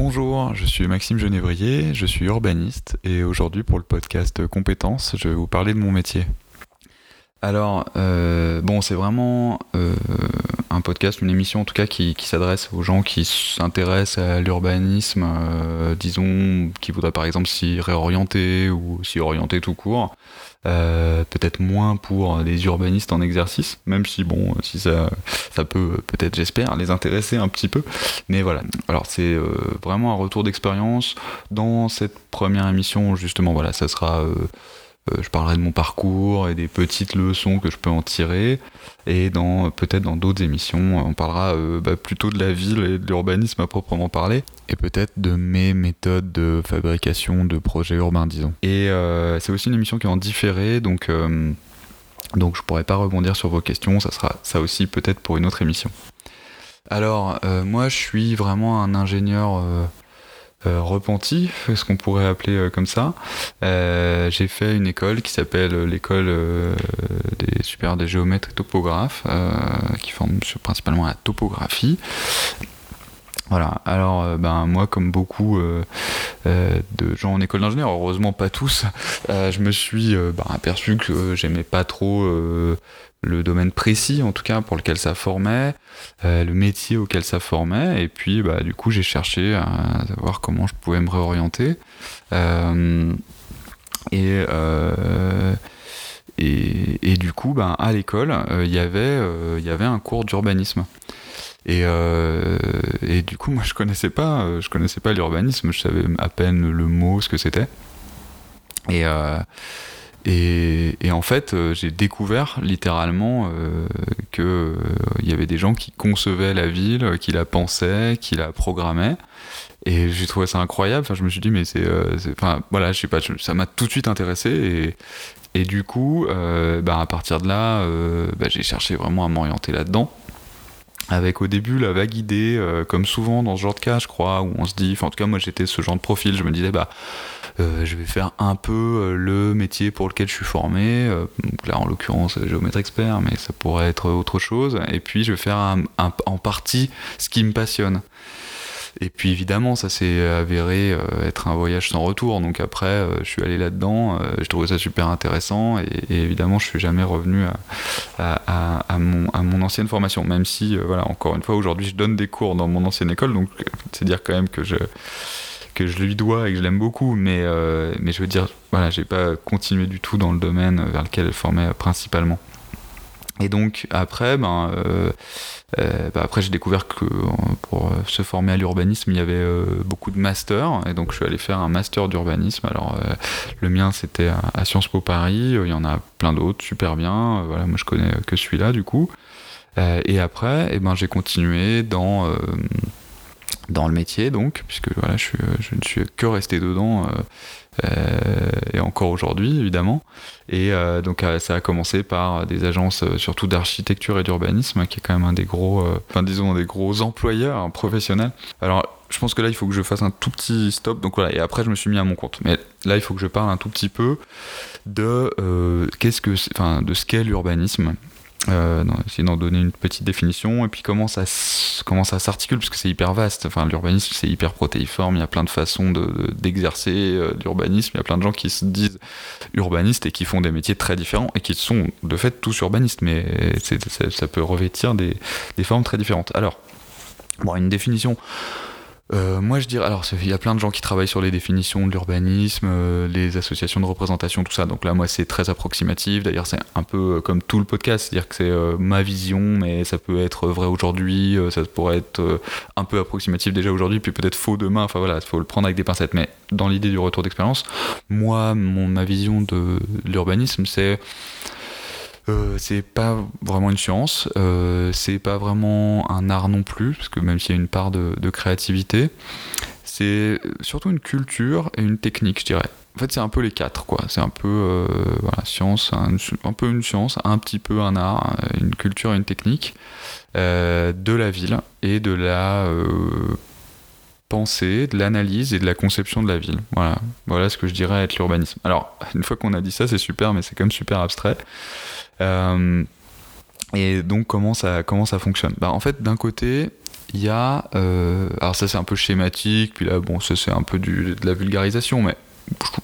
Bonjour, je suis Maxime Genévrier, je suis urbaniste et aujourd'hui pour le podcast Compétences, je vais vous parler de mon métier. Alors, euh, bon, c'est vraiment euh, un podcast, une émission en tout cas qui, s'adresse aux gens qui s'intéressent à l'urbanisme, euh, disons, qui voudraient par exemple s'y réorienter ou s'y orienter tout court. peut-être moins pour des urbanistes en exercice, même si bon, si ça, ça peut peut-être, j'espère, les intéresser un petit peu. Mais voilà. Alors c'est vraiment un retour d'expérience dans cette première émission. Justement, voilà, ça sera euh, je parlerai de mon parcours et des petites leçons que je peux en tirer. Et peut-être dans d'autres émissions, on parlera euh, bah, plutôt de la ville et de l'urbanisme à proprement parler, et peut-être de mes méthodes de fabrication de projets urbains, disons. Et euh, c'est aussi une émission qui est en différé, donc donc je pourrais pas rebondir sur vos questions. Ça sera ça aussi peut-être pour une autre émission. Alors moi, je suis vraiment un ingénieur euh, repenti, ce qu'on pourrait appeler euh, comme ça. Euh, j'ai fait une école qui s'appelle l'école des super des géomètres et topographes, qui forme principalement la topographie. Voilà, alors ben moi comme beaucoup de gens en école d'ingénieur, heureusement pas tous, je me suis ben, aperçu que j'aimais pas trop le domaine précis en tout cas pour lequel ça formait, euh, le métier auquel ça formait, et puis bah, du coup j'ai cherché à savoir comment je pouvais me réorienter. Euh, euh, et, et, du coup, bah, à l'école, il y avait un cours d'urbanisme. Et, et, du coup, moi, je connaissais pas, je connaissais pas l'urbanisme, je savais à peine le mot, ce que c'était. Et, et, en fait, euh, j'ai découvert littéralement euh, qu'il euh, y avait des gens qui concevaient la ville, qui la pensaient, qui la programmaient. Et j'ai trouvé ça incroyable. Enfin, je me suis dit, mais c'est. enfin, voilà, je sais pas, ça m'a tout de suite intéressé. Et, du coup, bah, à partir de là, bah, j'ai cherché vraiment à m'orienter là-dedans avec au début la vague idée, comme souvent dans ce genre de cas, je crois, où on se dit, en tout cas moi j'étais ce genre de profil, je me disais bah euh, je vais faire un peu euh, le métier pour lequel je suis formé. Euh, donc là, en l'occurrence, géomètre expert, mais ça pourrait être autre chose. Et puis, je vais faire en partie ce qui me passionne. Et puis évidemment, ça s'est avéré être un voyage sans retour. Donc après, je suis allé là-dedans, je trouvais ça super intéressant. Et, évidemment, je suis jamais revenu à, mon, à, mon, ancienne formation. Même si, voilà, encore une fois, aujourd'hui, je donne des cours dans mon ancienne école. Donc c'est dire quand même que je que je lui dois et que je l'aime beaucoup, mais, euh, mais je veux dire, voilà, j'ai pas continué du tout dans le domaine vers lequel elle formait principalement. Et donc après, ben, euh, euh, ben, après j'ai découvert que pour se former à l'urbanisme, il y avait beaucoup de masters, et donc je suis allé faire un master d'urbanisme. Alors le mien c'était à, Sciences Po Paris, il y en a plein d'autres, super bien. voilà, moi je connais que celui-là du coup. et après, eh ben j'ai continué dans dans le métier donc puisque voilà je, ne suis que resté dedans euh, euh, et encore aujourd'hui évidemment. Et euh, donc ça a commencé par des agences surtout d'architecture et d'urbanisme qui est quand même un des gros enfin disons des gros employeurs professionnels. Alors je pense que là il faut que je fasse un tout petit stop. Donc voilà et après je me suis mis à mon compte. Mais là il faut que je parle un tout petit peu de qu'est-ce que enfin de ce qu'est l'urbanisme euh, essayer d'en donner une petite définition. Et puis comment ça comment ça s'articule parce que c'est hyper vaste. Enfin l'urbanisme c'est hyper protéiforme. Il y a plein de façons d'exercer de, euh, l'urbanisme. Il y a plein de gens qui se disent urbanistes et qui font des métiers très différents et qui sont de fait tous urbanistes. Mais ça, peut revêtir des, des formes très différentes. Alors bon une définition euh, moi, je dirais, alors il y a plein de gens qui travaillent sur les définitions de l'urbanisme, euh, les associations de représentation, tout ça. Donc là, moi, c'est très approximatif. D'ailleurs, c'est un peu euh, comme tout le podcast, c'est-à-dire que c'est ma vision, mais ça peut être vrai aujourd'hui, ça pourrait être un peu approximatif déjà aujourd'hui, puis peut-être faux demain. Enfin voilà, il faut le prendre avec des pincettes. Mais dans l'idée du retour d'expérience, moi, mon, ma vision de l'urbanisme, c'est euh, c'est pas vraiment une science, euh, c'est pas vraiment un art non plus, parce que même s'il y a une part de, créativité, c'est surtout une culture et une technique, je dirais. En fait, c'est un peu les quatre, quoi. C'est un peu euh, science, un, peu une science, un petit peu un art, une culture et une technique de la ville et de la pensée, de l'analyse et de la conception de la ville. Voilà, voilà ce que je dirais être l'urbanisme. Alors, une fois qu'on a dit ça, c'est super, mais c'est quand même super abstrait. Euh, et donc comment ça, comment ça fonctionne? Bah, En fait, d'un côté, il y a. alors, ça, c'est un peu schématique, puis là, bon, ça, c'est un peu de la vulgarisation, mais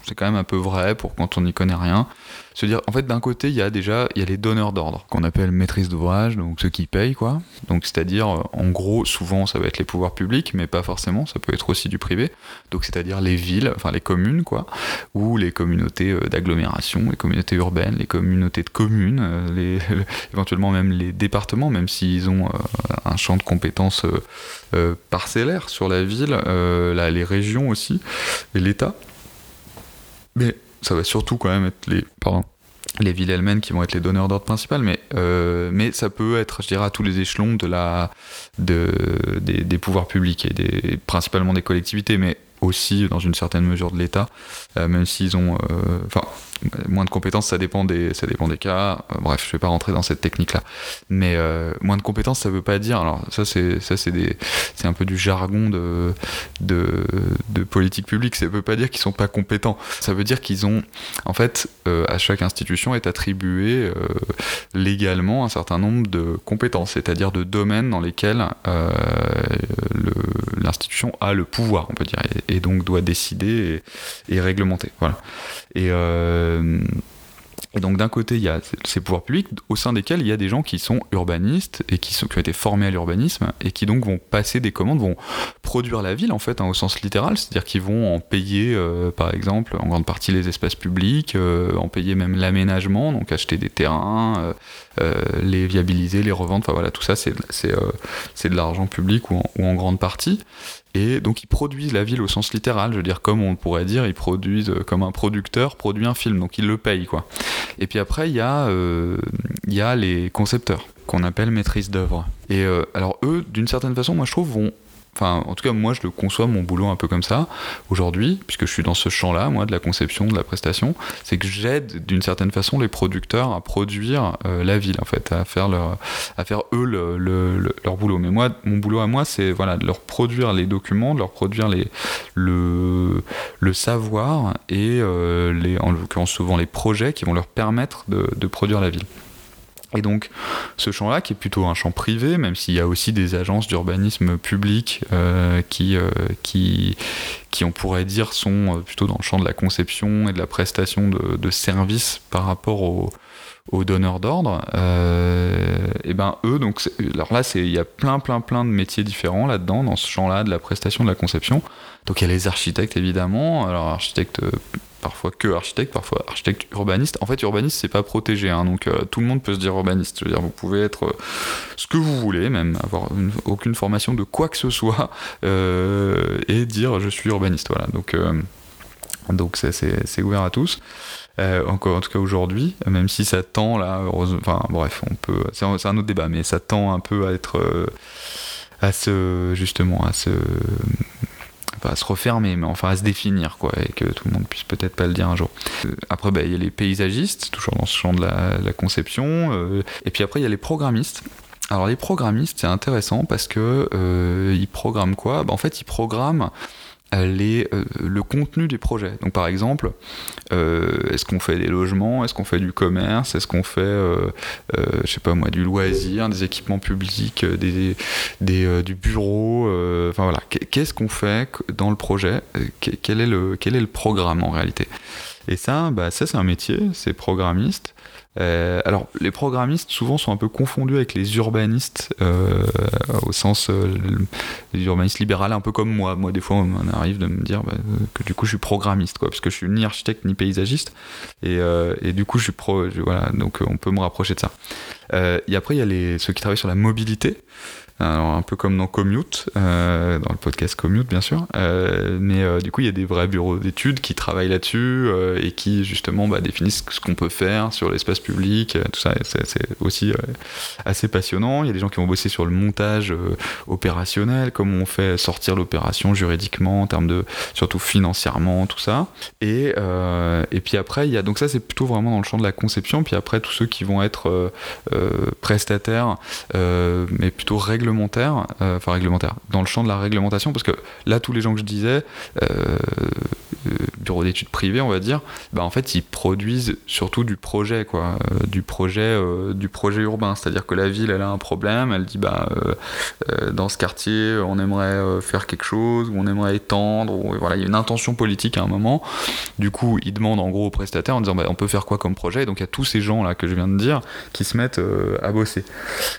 c'est quand même un peu vrai pour quand on n'y connaît rien se dire, en fait, d'un côté, il y a déjà y a les donneurs d'ordre, qu'on appelle maîtrise d'ouvrage, donc ceux qui payent, quoi. Donc, c'est-à-dire, euh, en gros, souvent, ça va être les pouvoirs publics, mais pas forcément, ça peut être aussi du privé. Donc, c'est-à-dire les villes, enfin les communes, quoi, ou les communautés euh, d'agglomération, les communautés urbaines, les communautés de communes, euh, les, éventuellement même les départements, même s'ils ont un champ de compétences parcellaire sur la ville, les régions aussi, et l'État. Mais ça va surtout quand même être les, pardon, les villes elles-mêmes qui vont être les donneurs d'ordre principal, mais, euh, mais ça peut être, je dirais, à tous les échelons de la, de, des, pouvoirs publics et des, principalement des collectivités, mais aussi dans une certaine mesure de l'État, euh, même s'ils ont, euh, enfin, moins de compétences, ça dépend des, ça dépend des cas. Euh, bref, je vais pas rentrer dans cette technique-là. Mais moins de compétences, ça veut pas dire. Alors ça, c'est, ça, c'est des, c'est un peu du jargon de, de, de politique publique. Ça veut pas dire qu'ils sont pas compétents. Ça veut dire qu'ils ont, en fait, à chaque institution est attribué légalement un certain nombre de compétences, c'est-à-dire de domaines dans lesquels l'institution a le pouvoir, on peut dire. Et, et donc doit décider et, réglementer. Voilà. Et, euh, et donc d'un côté, il y a ces pouvoirs publics au sein desquels il y a des gens qui sont urbanistes et qui, ont été formés à l'urbanisme et qui donc vont passer des commandes, vont produire la ville en fait hein, au sens littéral, c'est-à-dire qu'ils vont en payer euh, par exemple en grande partie les espaces publics, euh, en payer même l'aménagement, donc acheter des terrains, les viabiliser, les revendre, enfin voilà tout ça c'est de l'argent public ou en grande partie. Et donc ils produisent la ville au sens littéral, je veux dire comme on pourrait dire, ils produisent euh, comme un producteur produit un film, donc ils le payent quoi. Et puis après il y, a, euh, y a les concepteurs qu'on appelle maîtrise d'œuvre. Et euh, alors eux, d'une certaine façon, moi je trouve, vont Enfin, en tout cas, moi, je le conçois mon boulot un peu comme ça aujourd'hui, puisque je suis dans ce champ-là, moi, de la conception, de la prestation. C'est que j'aide d'une certaine façon les producteurs à produire euh, la ville, en fait, à faire leur, à faire eux leur boulot. Mais moi, mon boulot à moi, c'est voilà, de leur produire les documents, de leur produire le, savoir et euh, les, en l'occurrence souvent les projets qui vont leur permettre de produire la ville. Et donc, ce champ-là, qui est plutôt un champ privé, même s'il y a aussi des agences d'urbanisme public euh, qui, euh, qui, qui, on pourrait dire, sont euh, plutôt dans le champ de la conception et de la prestation de, services par rapport aux, donneurs d'ordre, et ben eux, donc, alors là, il y a plein, plein, plein de métiers différents là-dedans, dans ce champ-là de la prestation, de la conception. Donc il y a les architectes évidemment, alors architectes parfois que architecte, parfois architecte urbaniste. En fait, urbaniste, c'est pas protégé, hein, donc euh, tout le monde peut se dire urbaniste. Je veux dire, vous pouvez être euh, ce que vous voulez, même avoir aucune formation de quoi que ce soit, euh, et dire je suis urbaniste. Voilà, donc donc c'est ouvert à tous. en tout cas aujourd'hui, même si ça tend là, enfin bref, on peut, c'est un, autre débat, mais ça tend un peu à être, à se justement à à se refermer, mais enfin à se définir, quoi, et que tout le monde puisse peut-être pas le dire un jour. Euh, après, bah, il y a les paysagistes, toujours dans ce champ de la, conception, euh, et puis après, il y a les programmistes. Alors les programmistes, c'est intéressant parce que euh, ils programment quoi? Bah, En fait, ils programment les, euh, le contenu des projets. Donc par exemple, euh, est-ce qu'on fait des logements, est-ce qu'on fait du commerce, est-ce qu'on fait, euh, je sais pas moi, du loisir, des équipements publics, des, des du bureau, enfin voilà, qu'est-ce qu'on fait dans le projet, quel est le, quel est le programme en réalité? Et ça, bah, ça c'est un métier, c'est programmiste. Euh, alors, les programmistes souvent sont un peu confondus avec les urbanistes, euh, au sens euh, les urbanistes libérales, un peu comme moi. Moi, des fois, on arrive de me dire bah, que du coup, je suis programmiste, quoi, parce que je suis ni architecte ni paysagiste, et, et du coup, je suis pro. voilà, donc on peut me rapprocher de ça. et après, il y a les, ceux qui travaillent sur la mobilité. Alors, un peu comme dans Commute, euh, dans le podcast Commute bien sûr, euh, mais euh, du coup il y a des vrais bureaux d'études qui travaillent là-dessus et qui justement bah, définissent ce qu'on peut faire sur l'espace public, tout ça, c'est aussi assez passionnant. Il y a des gens qui vont bosser sur le montage opérationnel, comment on fait sortir l'opération juridiquement, en termes de, surtout financièrement, tout ça. Et, et puis après, il y a, donc ça c'est plutôt vraiment dans le champ de la conception, puis après tous ceux qui vont être prestataires, mais plutôt réglementaires réglementaire, euh, enfin réglementaire, dans le champ de la réglementation, parce que là, tous les gens que je disais, euh, bureaux d'études privés, on va dire, bah, en fait, ils produisent surtout du projet, quoi, euh, du projet, euh, du projet urbain. C'est-à-dire que la ville, elle a un problème, elle dit, bah, euh, dans ce quartier, on aimerait faire quelque chose, ou on aimerait étendre, voilà, il y a une intention politique à un moment. Du coup, ils demandent en gros aux prestataires en disant, bah, on peut faire quoi comme projet? Donc, il y a tous ces gens là que je viens de dire qui se mettent à bosser.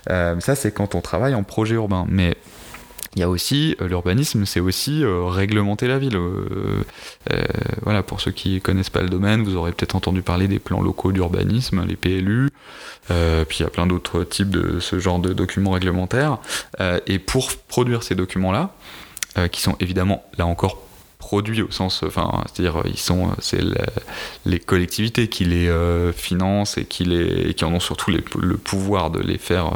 ça, c'est quand on travaille en projet urbain. Mais il y a aussi euh, l'urbanisme, c'est aussi euh, réglementer la ville. Euh, voilà, pour ceux qui connaissent pas le domaine, vous aurez peut-être entendu parler des plans locaux d'urbanisme, les PLU. puis il y a plein d'autres types de ce genre de documents réglementaires. et pour produire ces documents-là, qui sont évidemment là encore produits au sens, enfin, c'est-à-dire ils sont, c'est les collectivités qui les financent et qui les, qui en ont surtout le pouvoir de les faire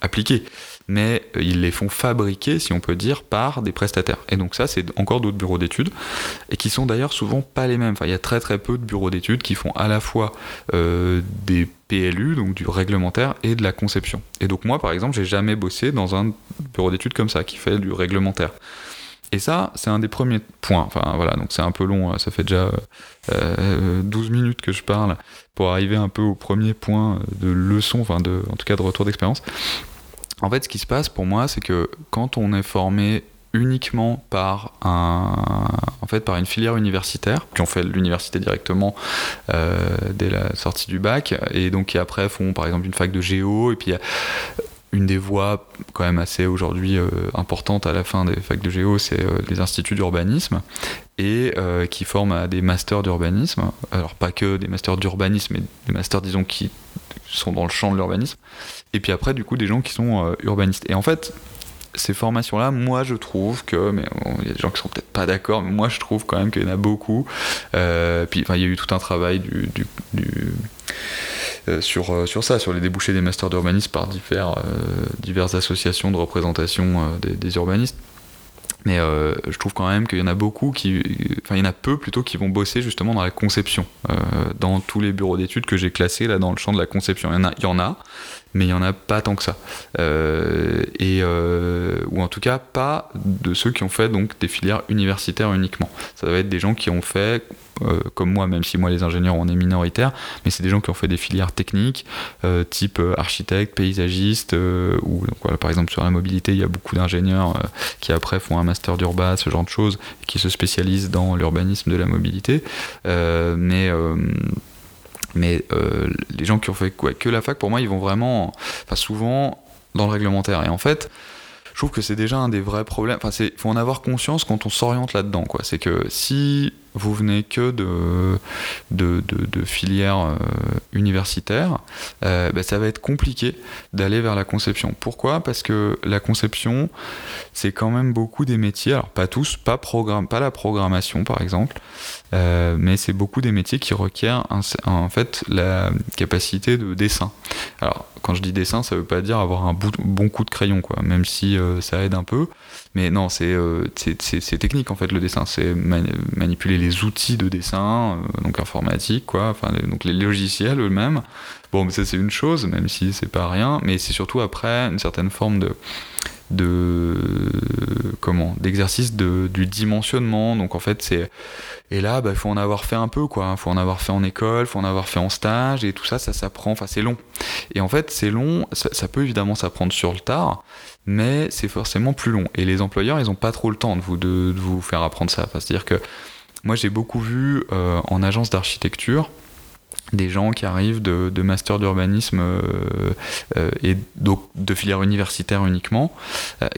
appliquer mais euh, ils les font fabriquer, si on peut dire, par des prestataires. Et donc ça, c'est encore d'autres bureaux d'études, et qui sont d'ailleurs souvent pas les mêmes. Enfin, il y a très très peu de bureaux d'études qui font à la fois euh, des PLU, donc du réglementaire, et de la conception. Et donc moi, par exemple, j'ai jamais bossé dans un bureau d'études comme ça, qui fait du réglementaire. Et ça, c'est un des premiers points. Enfin voilà, donc c'est un peu long, hein. ça fait déjà 12 euh, minutes que je parle pour arriver un peu au premier point de leçon, enfin de, en tout cas de retour d'expérience. En fait, ce qui se passe pour moi, c'est que quand on est formé uniquement par un, en fait, par une filière universitaire, qui ont fait l'université directement euh, dès la sortie du bac, et donc qui après font par exemple une fac de géo, et puis a une des voies quand même assez aujourd'hui euh, importante à la fin des facs de géo, c'est euh, les instituts d'urbanisme et qui forment à des masters d'urbanisme. Alors pas que des masters d'urbanisme, mais des masters disons qui sont dans le champ de l'urbanisme. Et puis après, du coup, des gens qui sont euh, urbanistes. Et en fait, ces formations-là, moi je trouve que, mais il y a des gens qui sont peut-être pas d'accord, mais moi je trouve quand même qu'il y en a beaucoup. Euh, puis il y a eu tout un travail du, euh, sur, sur ça, sur les débouchés des masters d'urbanisme par divers, diverses associations de représentation des, urbanistes. Mais euh, je trouve quand même qu'il y en a beaucoup qui, enfin il y en a peu plutôt qui vont bosser justement dans la conception. Euh, dans tous les bureaux d'études que j'ai classés là dans le champ de la conception, il y en a, il y en a mais il n'y en a pas tant que ça. Euh, et, ou en tout cas pas de ceux qui ont fait donc des filières universitaires uniquement. Ça va être des gens qui ont fait euh, comme moi, même si moi les ingénieurs on est minoritaires, mais c'est des gens qui ont fait des filières techniques, euh, type euh, architecte, paysagiste, ou voilà, par exemple sur la mobilité, il y a beaucoup d'ingénieurs qui après font un master d'urba, ce genre de choses, et qui se spécialisent dans l'urbanisme de la mobilité. mais mais les gens qui ont fait que la fac, pour moi, ils vont vraiment, enfin souvent dans le réglementaire. Et en fait, je trouve que c'est déjà un des vrais problèmes. Enfin, il faut en avoir conscience quand on s'oriente là-dedans. Quoi. C'est que si vous venez que de, filières euh, universitaires, euh, bah, ça va être compliqué d'aller vers la conception. Pourquoi? Parce que la conception, c'est quand même beaucoup des métiers, alors pas tous, pas, la programmation par exemple, euh, mais c'est beaucoup des métiers qui requièrent en fait la capacité de dessin. Alors quand je dis dessin, ça veut pas dire avoir un bon coup de crayon, quoi, même si ça aide un peu. Mais non, c'est technique en fait le dessin, c'est manipuler les outils de dessin, euh, donc informatique, quoi, enfin, donc les logiciels eux-mêmes. Bon, ça c'est une chose, même si c'est pas rien, mais c'est surtout après une certaine forme de de comment d'exercice de, du dimensionnement. Donc en fait c'est et là il bah, faut en avoir fait un peu quoi. Il faut en avoir fait en école faut en avoir fait en stage et tout ça ça s'apprend. Enfin c'est long. Et en fait c'est long ça, peut évidemment s'apprendre sur le tard mais c'est forcément plus long. Et les employeurs ils ont pas trop le temps de vous de vous faire apprendre ça. C'est à dire que moi, j'ai beaucoup vu euh, en agence d'architecture des gens qui arrivent de, master d'urbanisme euh, euh, et donc de filière universitaire uniquement.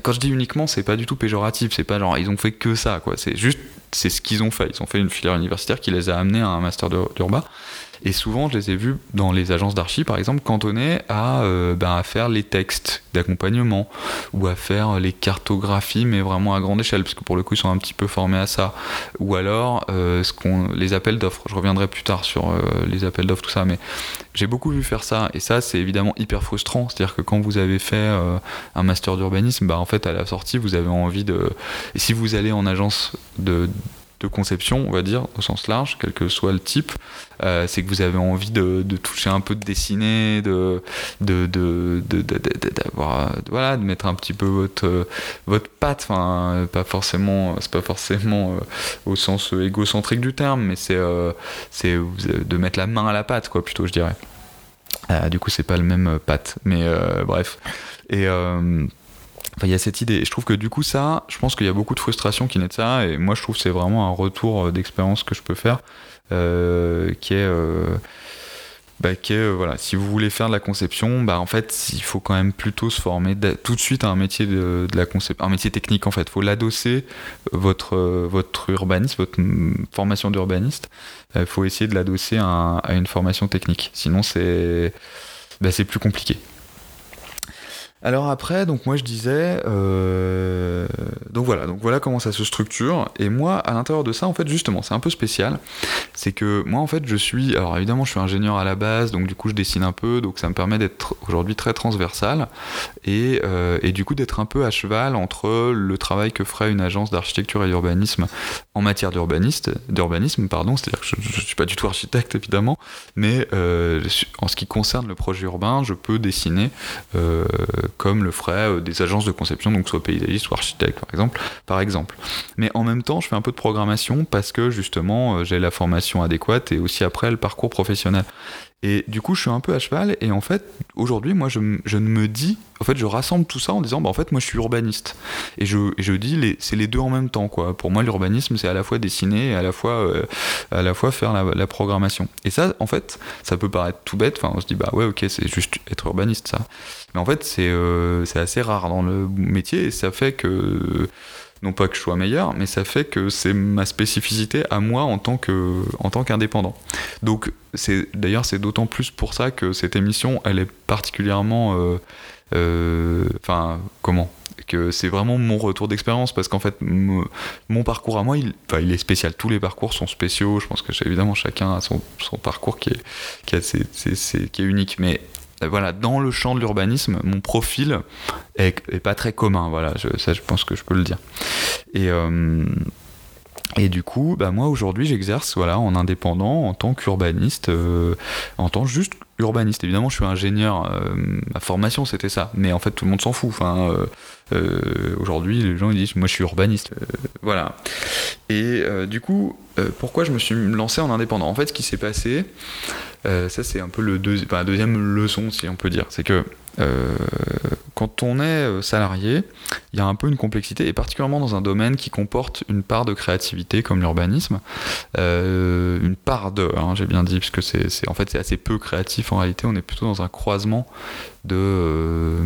quand je dis uniquement, c'est pas du tout péjoratif, c'est pas genre ils ont fait que ça, quoi. C'est juste, c'est ce qu'ils ont fait. Ils ont fait une filière universitaire qui les a amenés à un master d'urba. Et souvent, je les ai vus dans les agences d'archi, par exemple, cantonnés à, euh, ben, à faire les textes d'accompagnement ou à faire les cartographies, mais vraiment à grande échelle, parce que pour le coup, ils sont un petit peu formés à ça. Ou alors, euh, ce qu'on, les appels d'offres. Je reviendrai plus tard sur euh, les appels d'offres, tout ça, mais j'ai beaucoup vu faire ça. Et ça, c'est évidemment hyper frustrant. C'est-à-dire que quand vous avez fait un master d'urbanisme, bah, en fait, à la sortie, vous avez envie de. Si vous allez en agence de de conception, on va dire, au sens large, quel que soit le type, euh, c'est que vous avez envie de, toucher un peu de dessiner, de, voilà, de mettre un petit peu votre, votre patte, enfin, pas forcément, c'est pas forcément euh, au sens égocentrique du terme, mais c'est, euh, de mettre la main à la pâte, quoi, plutôt, je dirais. du coup, c'est pas le même patte, mais bref. Et il y a cette idée. Et je trouve que du coup, ça, je pense qu'il y a beaucoup de frustration qui naît de ça. Et moi, je trouve que c'est vraiment un retour euh, d'expérience que je peux faire, euh, qui est. Euh, bah, voilà, si vous voulez faire de la conception, bah, en fait, il faut quand même plutôt se former tout de suite à un métier de, la conception, un métier technique en fait. Il faut l'adosser votre votre urbaniste, votre formation d'urbaniste. Il faut essayer de l'adosser à, à, une formation technique. Sinon, c'est bah, c'est plus compliqué. Alors après, donc moi je disais, euh, donc voilà, donc voilà comment ça se structure. Et moi, à l'intérieur de ça, en fait, justement, c'est un peu spécial. C'est que moi, en fait, je suis, alors évidemment, je suis ingénieur à la base, donc du coup, je dessine un peu, donc ça me permet d'être aujourd'hui très transversal et, euh, et du coup d'être un peu à cheval entre le travail que ferait une agence d'architecture et d'urbanisme en matière d'urbaniste, d'urbanisme, pardon, c'est-à-dire que je, ne suis pas du tout architecte évidemment, mais euh, en ce qui concerne le projet urbain, je peux dessiner comme le feraient euh, des agences de conception, donc soit paysagistes ou architectes par exemple, par exemple. Mais en même temps, je fais un peu de programmation parce que justement, euh, j'ai la formation adéquate et aussi après le parcours professionnel. Et du coup, je suis un peu à cheval. Et en fait, aujourd'hui, moi, je, je, me dis, en fait, je rassemble tout ça en disant, bah, en fait, moi, je suis urbaniste. Et je, je dis, c'est les deux en même temps, quoi. Pour moi, l'urbanisme, c'est à la fois dessiner et à la fois, euh, à la fois faire la, la, programmation. Et ça, en fait, ça peut paraître tout bête. Enfin, on se dit, bah ouais, ok, c'est juste être urbaniste, ça. Mais en fait, c'est euh, assez rare dans le métier et ça fait que non pas que je sois meilleur, mais ça fait que c'est ma spécificité à moi en tant qu'indépendant. Donc c'est d'ailleurs c'est d'autant plus pour ça que cette émission elle est particulièrement euh, euh, enfin comment? Que c'est vraiment mon retour d'expérience parce qu'en fait mon parcours à moi il, il est spécial. Tous les parcours sont spéciaux. Je pense que évidemment chacun a son, son parcours qui est qui, est unique. Mais voilà, dans le champ de l'urbanisme, mon profil est, pas très commun. Voilà, ça, je pense que je peux le dire. Et, euh, et du coup, bah, moi aujourd'hui, j'exerce voilà, en indépendant, en tant qu'urbaniste, euh, en tant juste urbaniste. Évidemment, je suis ingénieur. ma formation, c'était ça. Mais en fait, tout le monde s'en fout. Enfin, aujourd'hui, les gens ils disent, moi, je suis urbaniste. voilà. Et du coup, pourquoi je me suis lancé en indépendant? En fait, ce qui s'est passé, euh, ça, c'est un peu le la deuxième leçon, si on peut dire. C'est que euh, quand on est euh, salarié, il y a un peu une complexité, et particulièrement dans un domaine qui comporte une part de créativité comme l'urbanisme. une part de, hein, j'ai bien dit, puisque c'est, en fait c'est assez peu créatif en réalité, on est plutôt dans un croisement de.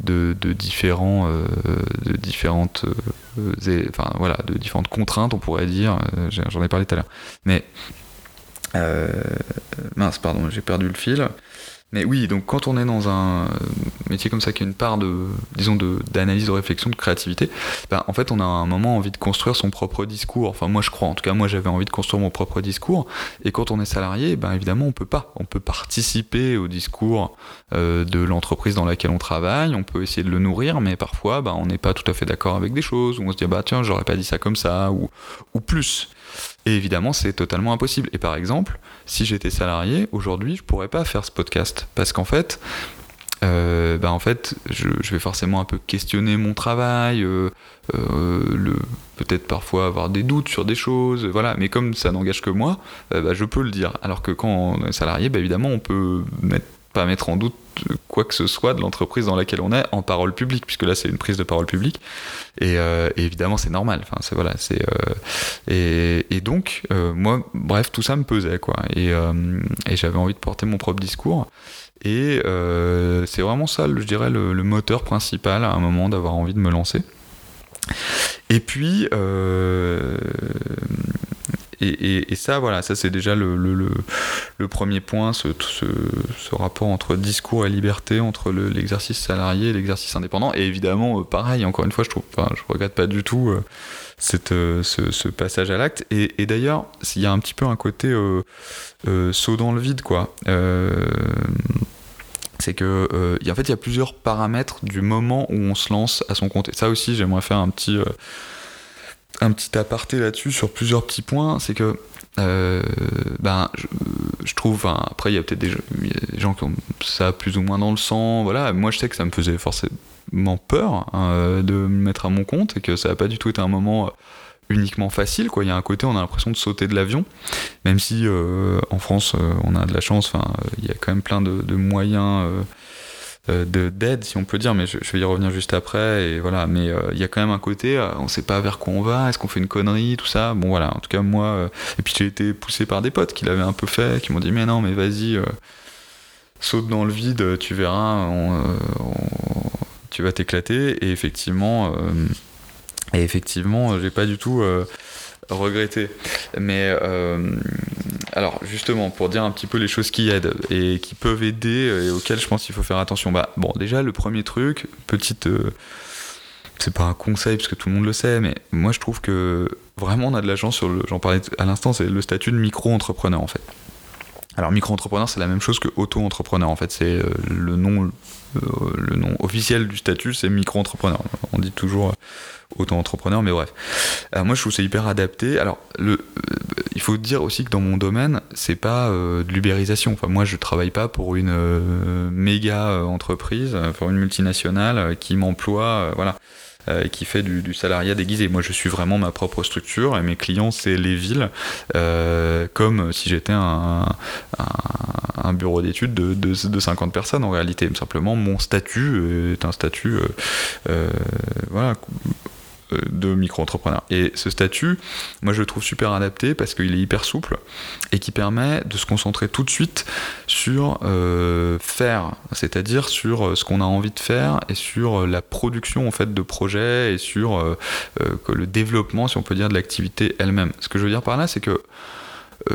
De, différents de différentes enfin voilà de différentes contraintes on pourrait dire j'en ai parlé tout à l'heure mais euh, mince, pardon, j'ai perdu le fil. Mais oui, donc quand on est dans un métier comme ça qui a une part de, disons, d'analyse, de, réflexion, de créativité, ben, en fait, on a un moment envie de construire son propre discours. Enfin, moi, je crois. En tout cas, moi, j'avais envie de construire mon propre discours. Et quand on est salarié, ben, évidemment, on peut pas. On peut participer au discours euh, de l'entreprise dans laquelle on travaille. On peut essayer de le nourrir, mais parfois, ben, on n'est pas tout à fait d'accord avec des choses. Ou on se dit, bah tiens, j'aurais pas dit ça comme ça, ou plus. Et évidemment, c'est totalement impossible. Et par exemple, si j'étais salarié, aujourd'hui, je pourrais pas faire ce podcast. Parce qu'en fait, euh, bah je, vais forcément un peu questionner mon travail, euh, euh, peut-être parfois avoir des doutes sur des choses, voilà. Mais comme ça n'engage que moi, bah, je peux le dire. Alors que quand on est salarié, bah, évidemment, on peut mettre pas mettre en doute quoi que ce soit de l'entreprise dans laquelle on est en parole publique, puisque là c'est une prise de parole publique. Et, euh, évidemment c'est normal. Enfin c'est voilà, c'est euh, et, donc euh, moi, bref, tout ça me pesait quoi. Et, j'avais envie de porter mon propre discours. Et c'est vraiment ça, je dirais, le, moteur principal à un moment d'avoir envie de me lancer. Et puis, et, ça, voilà, ça c'est déjà le, premier point, ce, rapport entre discours et liberté, entre l'exercice salarié et l'exercice indépendant. Et évidemment, euh, pareil, encore une fois, je trouve, enfin, je regrette pas du tout euh, cette, euh, ce, passage à l'acte. Et, d'ailleurs, il y a un petit peu un côté saut dans le vide, quoi c'est que en fait il y a plusieurs paramètres du moment où on se lance à son compte et ça aussi j'aimerais faire un petit un petit aparté là-dessus sur plusieurs petits points, c'est que euh, ben, je, trouve, après il y a peut-être des, gens qui ont ça plus ou moins dans le sang, voilà, moi je sais que ça me faisait forcément peur hein, de me mettre à mon compte et que ça n'a pas du tout été un moment uniquement facile, quoi. Il y a un côté, on a l'impression de sauter de l'avion, même si euh, en France on a de la chance, il y a quand même plein de moyens euh, d'aide, si on peut dire, mais je, vais y revenir juste après. Et voilà, mais euh, il y a quand même un côté, euh, on sait pas vers quoi on va, est-ce qu'on fait une connerie, tout ça. Bon voilà, en tout cas moi, et puis j'ai été poussé par des potes qui l'avaient un peu fait, qui m'ont dit mais non, mais vas-y, saute dans le vide, tu verras, tu vas t'éclater. Et effectivement, et effectivement, j'ai pas du tout regretter. Mais alors justement, pour dire un petit peu les choses qui aident et qui peuvent aider et auxquelles je pense qu'il faut faire attention. Bah bon, déjà le premier truc, petite, euh, c'est pas un conseil parce que tout le monde le sait, mais moi je trouve que vraiment on a de la chance sur le, j'en parlais à l'instant, c'est le statut de micro-entrepreneur en fait. Alors micro-entrepreneur, c'est la même chose que auto-entrepreneur en fait. C'est euh, le nom, le nom officiel du statut, c'est micro-entrepreneur. On dit toujours auto-entrepreneur, mais bref. Euh, moi, je trouve c'est hyper adapté. Alors, euh, il faut dire aussi que dans mon domaine, c'est pas euh, de l'ubérisation. Enfin, moi, je travaille pas pour une méga entreprise, pour une multinationale qui m'emploie, voilà. qui fait du, salariat déguisé. Moi, je suis vraiment ma propre structure et mes clients, c'est les villes, comme si j'étais un, bureau d'études de, de, de, 50 personnes en réalité. Simplement, mon statut est un statut voilà, de micro-entrepreneur. Et ce statut, moi je le trouve super adapté parce qu'il est hyper souple et qui permet de se concentrer tout de suite sur euh, faire, c'est-à-dire sur euh, ce qu'on a envie de faire et sur la production en fait de projets et sur le développement, si on peut dire, de l'activité elle-même. Ce que je veux dire par là, c'est que euh,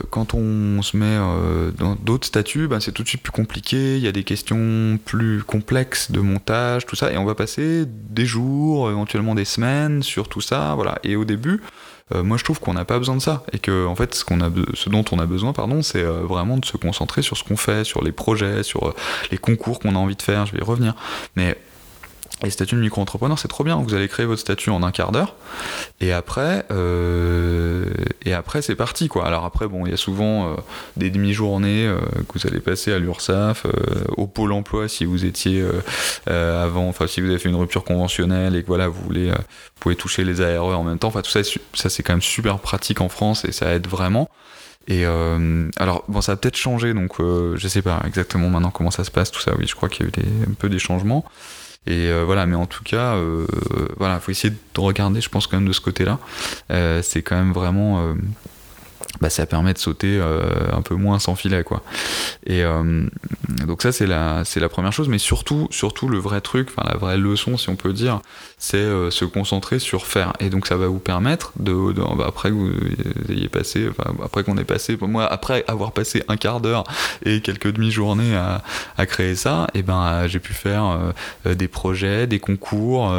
quand on se met euh, dans d'autres statuts, ben, c'est tout de suite plus compliqué, il y a des questions plus complexes de montage, tout ça, et on va passer des jours, éventuellement des semaines sur tout ça, voilà. Et au début, euh, moi je trouve qu'on n'a pas besoin de ça, et que en fait ce dont on a besoin, pardon, c'est vraiment de se concentrer sur ce qu'on fait, sur les projets, sur les concours qu'on a envie de faire, je vais y revenir. Mais et statut de micro-entrepreneur, c'est trop bien. Vous allez créer votre statut en un quart d'heure. Et après, euh, et après c'est parti. quoi. Alors après, bon, il y a souvent euh, des demi-journées euh, que vous allez passer à l'URSSAF, au Pôle emploi si vous étiez avant, enfin si vous avez fait une rupture conventionnelle et que voilà, vous voulez, vous pouvez toucher les ARE en même temps. Enfin, tout ça, ça c'est quand même super pratique en France et ça aide vraiment. Et alors, bon, ça a peut-être changé, donc je sais pas exactement maintenant comment ça se passe, tout ça. Oui, je crois qu'il y a eu des, un peu des changements. Et euh, voilà, mais en tout cas, euh, voilà, faut essayer de regarder, je pense quand même de ce côté-là. Euh, c'est quand même vraiment bah, ça permet de sauter un peu moins sans filet quoi. Et donc ça c'est la c'est la première chose, mais surtout surtout le vrai truc, enfin la vraie leçon si on peut dire, c'est euh, se concentrer sur faire. Et donc ça va vous permettre de, bah, après que vous ayez passé, après qu'on ait passé, moi après avoir passé un quart d'heure et quelques demi-journées à, à, créer ça, et eh ben j'ai pu faire des projets, des concours,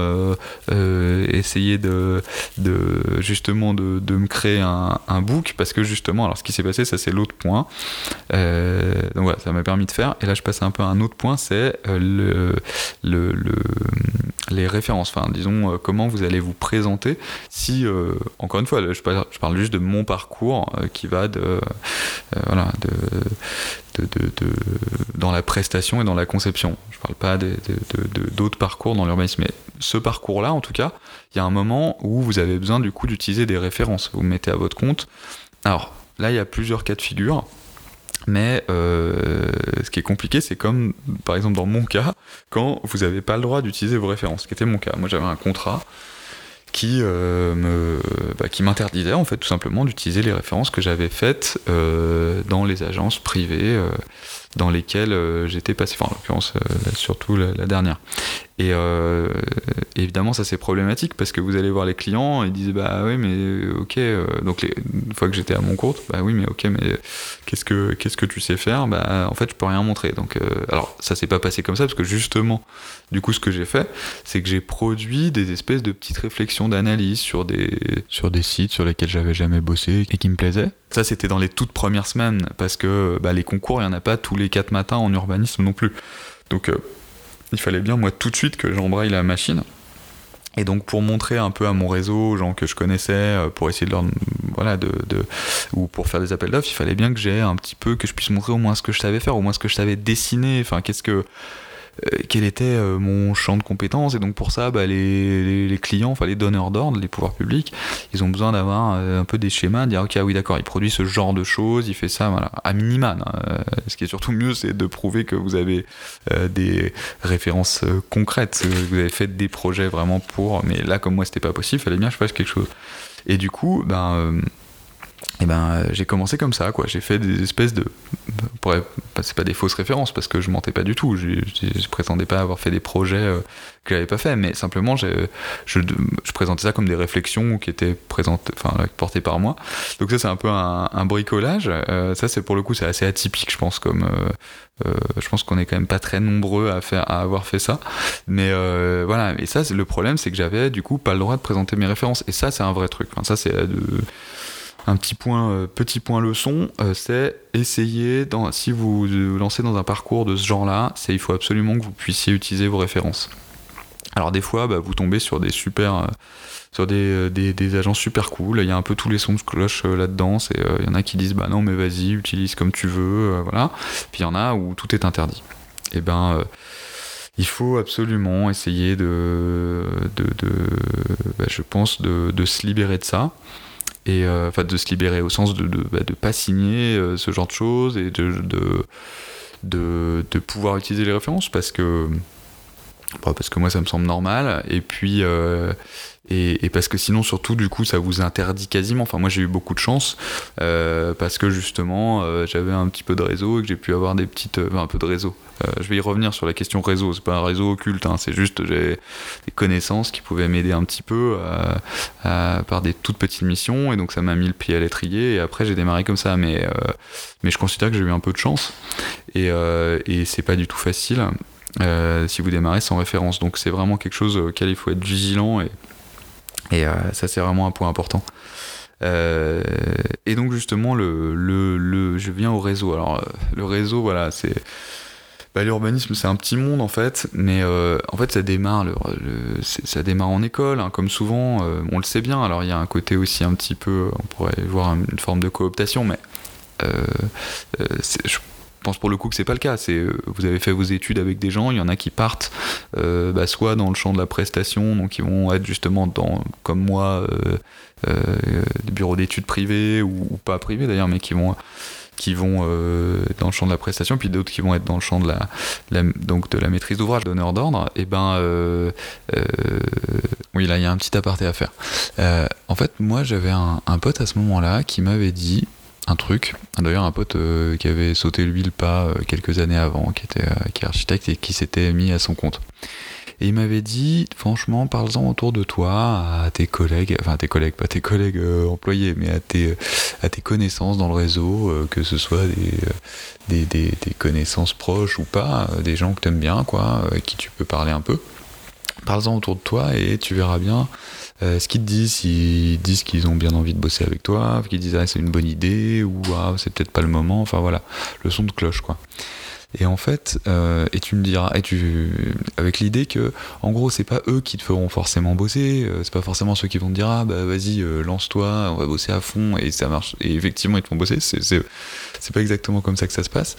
essayer de, de justement de, de me créer un, un book parce que justement, alors ce qui s'est passé, ça c'est l'autre point. Euh, donc voilà, ça m'a permis de faire. Et là, je passe un peu à un autre point, c'est euh, le, le, les références. Enfin, disons, euh, comment vous allez vous présenter si, encore une fois, je parle, juste de mon parcours qui va dans la prestation et dans la conception. Je parle pas d'autres parcours dans l'urbanisme, mais ce parcours-là, en tout cas, il y a un moment où vous avez besoin du coup d'utiliser des références. Vous mettez à votre compte alors là, il y a plusieurs cas de figure. Mais euh, ce qui est compliqué, c'est comme par exemple dans mon cas, quand vous n'avez pas le droit d'utiliser vos références, ce qui était mon cas. Moi j'avais un contrat qui euh, me bah, qui m'interdisait en fait tout simplement d'utiliser les références que j'avais faites euh, dans les agences privées dans lesquelles j'étais passé, enfin en l'occurrence surtout la, dernière. Et euh, évidemment, ça c'est problématique parce que vous allez voir les clients, ils disent bah oui, mais ok. Euh, donc une fois que j'étais à mon compte, bah oui, mais ok, mais qu'est-ce que qu'est-ce que tu sais faire? Bah en fait, je peux rien montrer. Donc euh, alors ça s'est pas passé comme ça parce que justement, du coup, ce que j'ai fait, c'est que j'ai produit des espèces de petites réflexions d'analyse sur des sur des sites sur lesquels j'avais jamais bossé et qui me plaisaient. Ça, c'était dans les toutes premières semaines parce que bah, les concours, il y en a pas tous les quatre matins en urbanisme non plus. Donc il fallait bien, moi, tout de suite que j'embraye la machine. Et donc pour montrer un peu à mon réseau, aux gens que je connaissais, euh, pour essayer de leur voilà de, ou pour faire des appels d'offres, il fallait bien que j'ai un petit peu que je puisse montrer au moins ce que je savais faire, au moins ce que je savais dessiner. Enfin qu'est-ce que euh, quel était euh, mon champ de compétences et donc pour ça bah, les, les, clients, enfin les donneurs d'ordre, les pouvoirs publics, ils ont besoin d'avoir euh, un peu des schémas, de dire ok ah oui d'accord, il produit ce genre de choses, il fait ça voilà, à minima. Hein. ce qui est surtout mieux c'est de prouver que vous avez des références concrètes, que vous avez fait des projets vraiment pour, mais là comme moi c'était pas possible, il fallait bien que je fasse quelque chose. Et du coup, ben et ben euh, j'ai commencé comme ça quoi. J'ai fait des espèces de c'est pas des fausses références parce que je mentais pas du tout. Je, je, prétendais pas avoir fait des projets euh, que j'avais pas fait mais simplement je, je, présentais ça comme des réflexions qui étaient enfin portées par moi. Donc ça c'est un peu un, bricolage. Euh, ça c'est pour le coup c'est assez atypique je pense comme je pense qu'on est quand même pas très nombreux à faire à avoir fait ça. Mais voilà. Et ça le problème c'est que j'avais du coup pas le droit de présenter mes références. Et ça c'est un vrai truc. Ça c'est de un petit point, euh, petit point leçon, euh, c'est essayer, dans, si vous vous lancez dans un parcours de ce genre-là, c'est il faut absolument que vous puissiez utiliser vos références. Alors des fois, bah, vous tombez sur des super, euh, sur des, des, agents super cool. Il y a un peu tous les sons de cloche là-dedans. Il y en a qui disent bah non mais vas-y, utilise comme tu veux, voilà. Puis il y en a où tout est interdit. Et eh ben il faut absolument essayer de, de, de bah, je pense, de, de, se libérer de ça et euh, de se libérer au sens de ne bah, pas signer euh, ce genre de choses et de, de, pouvoir utiliser les références parce que bah, parce que moi ça me semble normal. Et puis euh, et, parce que sinon surtout du coup ça vous interdit quasiment. Enfin moi j'ai eu beaucoup de chance parce que justement j'avais un petit peu de réseau et que j'ai pu avoir des petites un peu de réseau. Euh, je vais y revenir sur la question réseau. C'est pas un réseau occulte, hein, c'est juste j'ai des connaissances qui pouvaient m'aider un petit peu euh, par des toutes petites missions. Et donc ça m'a mis le pied à l'étrier. Et après j'ai démarré comme ça. Mais euh, mais je considère que j'ai eu un peu de chance. Et, et c'est pas du tout facile si vous démarrez sans référence. Donc c'est vraiment quelque chose auquel il faut être vigilant et et ça c'est vraiment un point important. et donc justement, le, le, je viens au réseau. Alors le réseau, voilà, c'est bah, L'urbanisme, c'est un petit monde en fait, mais euh, en fait, ça démarre, ça démarre en école, hein, comme souvent, euh, on le sait bien. Alors, il y a un côté aussi un petit peu, on pourrait voir une forme de cooptation, mais euh, pense pour le coup que c'est pas le cas. C'est vous avez fait vos études avec des gens, il y en a qui partent bah, soit dans le champ de la prestation, donc ils vont être justement dans, comme moi, des bureaux d'études privés ou, pas privés d'ailleurs, mais qui vont qui vont euh, dans le champ de la prestation, puis d'autres qui vont être dans le champ de la, donc de la maîtrise d'ouvrage, donneur d'ordre, et ben euh, euh, oui là il y a un petit aparté à faire. en fait moi j'avais un, pote à ce moment-là qui m'avait dit un truc, d'ailleurs un pote qui avait sauté lui le pas quelques années avant, qui était qui est architecte et qui s'était mis à son compte. Et il m'avait dit, franchement, parle-en autour de toi, à tes collègues, enfin tes collègues, pas tes collègues euh, employés, mais à tes, à tes connaissances dans le réseau, euh, que ce soit des, euh, des, des, connaissances proches ou pas, des gens que tu aimes bien, quoi, avec qui tu peux parler un peu. Parle-en autour de toi et tu verras bien ce qu'ils te disent, s'ils disent qu'ils ont bien envie de bosser avec toi, qu'ils disent ah, c'est une bonne idée ou ah, c'est peut-être pas le moment, enfin voilà, le son de cloche quoi. Et en fait, euh, et tu me diras, et tu, avec l'idée que, en gros, c'est pas eux qui te feront forcément bosser, euh, c'est pas forcément ceux qui vont te dire, ah bah vas-y, euh, lance-toi, on va bosser à fond, et ça marche. Et effectivement, ils te font bosser, c'est pas exactement comme ça que ça se passe.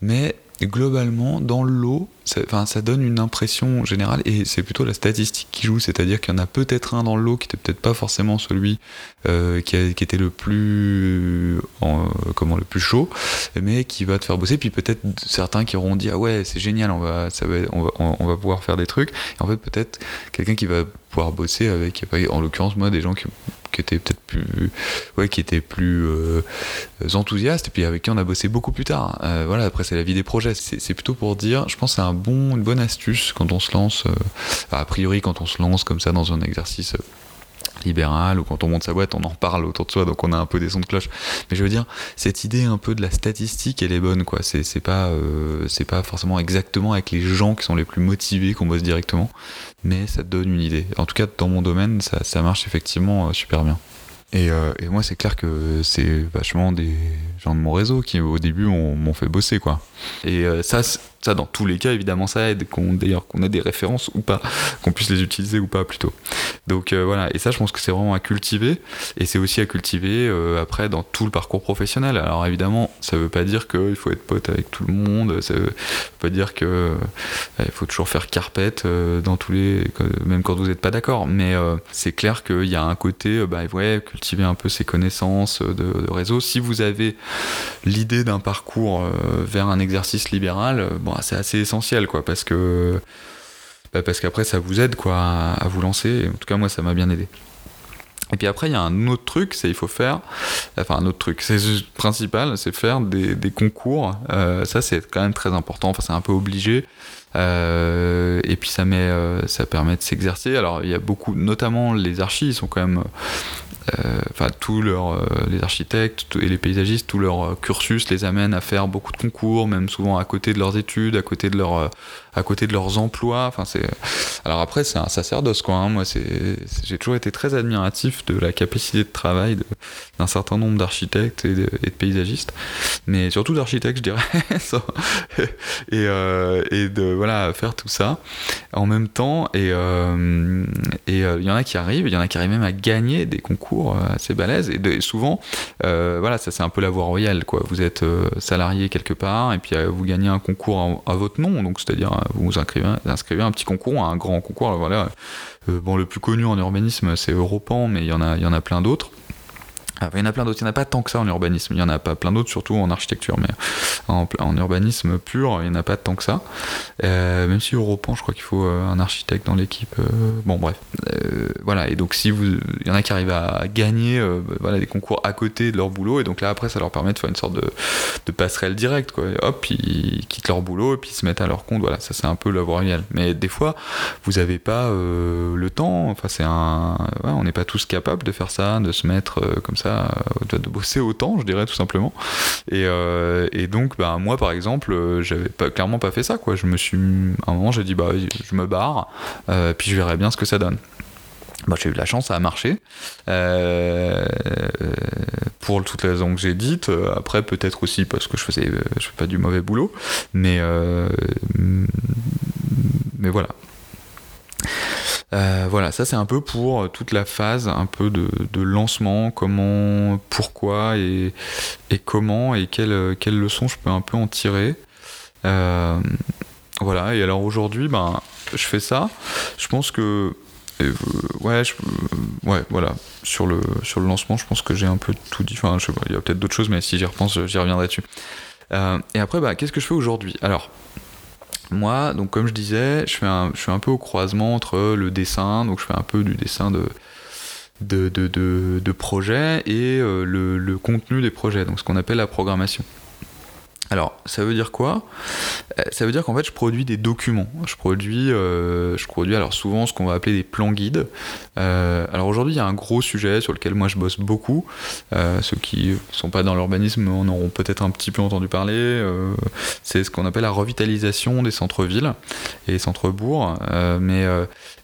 Mais globalement, dans l'eau, ça, ça donne une impression générale, et c'est plutôt la statistique qui joue, c'est-à-dire qu'il y en a peut-être un dans l'eau qui était peut-être pas forcément celui euh, qui, a, était le plus, en, comment, le plus chaud, mais qui va te faire bosser, puis peut-être certains qui auront dit ah ouais c'est génial, on va, ça va, on va, on va pouvoir faire des trucs, et en fait peut-être quelqu'un qui va pouvoir bosser avec, en l'occurrence moi des gens qui qui était peut-être plus ouais qui était plus euh, enthousiaste et puis avec qui on a bossé beaucoup plus tard euh, voilà après c'est la vie des projets. C'est plutôt pour dire je pense c'est un bon une bonne astuce quand on se lance euh, a priori quand on se lance comme ça dans un exercice libéral ou quand on monte sa boîte on en parle autour de soi donc on a un peu des sons de cloche. Mais je veux dire cette idée un peu de la statistique elle est bonne quoi. C'est pas euh, c'est pas forcément exactement avec les gens qui sont les plus motivés qu'on bosse directement mais ça donne une idée. En tout cas dans mon domaine ça, ça marche effectivement euh, super bien. Et, euh, et, moi c'est clair que c'est vachement des gens de mon réseau qui au début m'ont fait bosser quoi. Et ça, ça, dans tous les cas, évidemment, ça aide qu'on d'ailleurs qu'on ait des références ou pas, qu'on puisse les utiliser ou pas plutôt. Donc euh, voilà, et ça, je pense que c'est vraiment à cultiver, et c'est aussi à cultiver euh, après dans tout le parcours professionnel. Alors évidemment, ça veut pas dire qu'il faut être pote avec tout le monde, ça veut pas dire que euh, il faut toujours faire carpette dans tous les, même quand vous n'êtes pas d'accord. Mais c'est clair qu'il y a un côté, bah ouais, cultiver un peu ses connaissances de, de réseau. Si vous avez l'idée d'un parcours vers un exercice libéral, c'est assez essentiel, quoi, parce que bah, parce qu'après ça vous aide quoi à, vous lancer. En tout cas moi ça m'a bien aidé. Et puis après, il y a un autre truc, c'est il faut faire, enfin un autre truc, c'est principal, c'est faire des, concours. Euh, ça, c'est quand même très important. Enfin, c'est un peu obligé. Euh, et puis ça met, euh, ça permet de s'exercer. Alors, il y a beaucoup, notamment les archis, ils sont quand même enfin tous leurs euh, les architectes et les paysagistes, tout leur euh, cursus les amène à faire beaucoup de concours, même souvent à côté de leurs études, à côté de leur à côté de leurs emplois. Enfin c'est alors après c'est un sacerdoce quoi. Hein. Moi c'est j'ai toujours été très admiratif de la capacité de travail d'un certain nombre d'architectes et, de, paysagistes, mais surtout d'architectes je dirais. et, et de voilà faire tout ça en même temps et et il y en a qui arrivent, il y en a qui arrivent même à gagner des concours euh, assez balèze. Et, souvent, euh, voilà, ça c'est un peu la voie royale, quoi. Vous êtes euh, salarié quelque part et puis vous gagnez un concours à, votre nom, donc c'est-à-dire vous inscrivez, inscrivez un petit concours, un grand concours. Voilà. bon, le plus connu en urbanisme, c'est Europan, mais il y en a plein d'autres. Ah, il y en a plein d'autres, il n'y en a pas tant que ça en urbanisme, il y en a pas plein d'autres, surtout en architecture, mais en, urbanisme pur, il n'y en a pas tant que ça. Euh, même si Europan, je crois qu'il faut euh, un architecte dans l'équipe. Euh, bon, bref. voilà, et donc si vous. Il y en a qui arrivent à gagner voilà, des concours à côté de leur boulot, et donc là après, ça leur permet de faire une sorte de, de passerelle directe, quoi. hop, ils quittent leur boulot, et puis ils se mettent à leur compte, voilà, ça c'est un peu la voie royale. Mais des fois, vous n'avez pas le temps, enfin, c'est un. on n'est pas tous capables de faire ça, de se mettre comme ça euh, de bosser autant, je dirais tout simplement. Et, euh, et donc, bah, moi par exemple, euh, j'avais clairement pas fait ça. Quoi. Je me suis, à un moment, j'ai dit, bah, je me barre, puis je verrai bien ce que ça donne. Bah, j'ai eu de la chance, ça a marché. pour toutes les raisons que j'ai dites. Après, peut-être aussi parce que je faisais, je fais pas du mauvais boulot. Mais, mais voilà. Euh, voilà, ça c'est un peu pour euh, toute la phase un peu de, lancement, comment, pourquoi et, comment et quelles euh, leçons je peux un peu en tirer. voilà, et alors aujourd'hui, ben, je fais ça. Je pense que ouais, ouais, voilà. Sur le, sur le lancement, je pense que j'ai un peu tout dit. Enfin, il y a peut-être d'autres choses, mais si j'y repense, j'y reviendrai dessus. et après, bah, qu'est-ce que je fais aujourd'hui? Alors, moi, donc comme je disais, je, suis un peu au croisement entre le dessin, donc je fais un peu du dessin de, de, de, de, et euh, le, le, contenu des projets, donc ce qu'on appelle la programmation. Alors, ça veut dire quoi? Euh, Ça veut dire qu'en fait, je produis des documents. Je produis, euh, je produis alors souvent ce qu'on va appeler des plans guides. Euh, alors aujourd'hui, il y a un gros sujet sur lequel moi je bosse beaucoup. ceux qui sont pas dans l'urbanisme en auront peut-être un petit peu entendu parler. c'est ce qu'on appelle la revitalisation des centres-villes et centres-bourgs. mais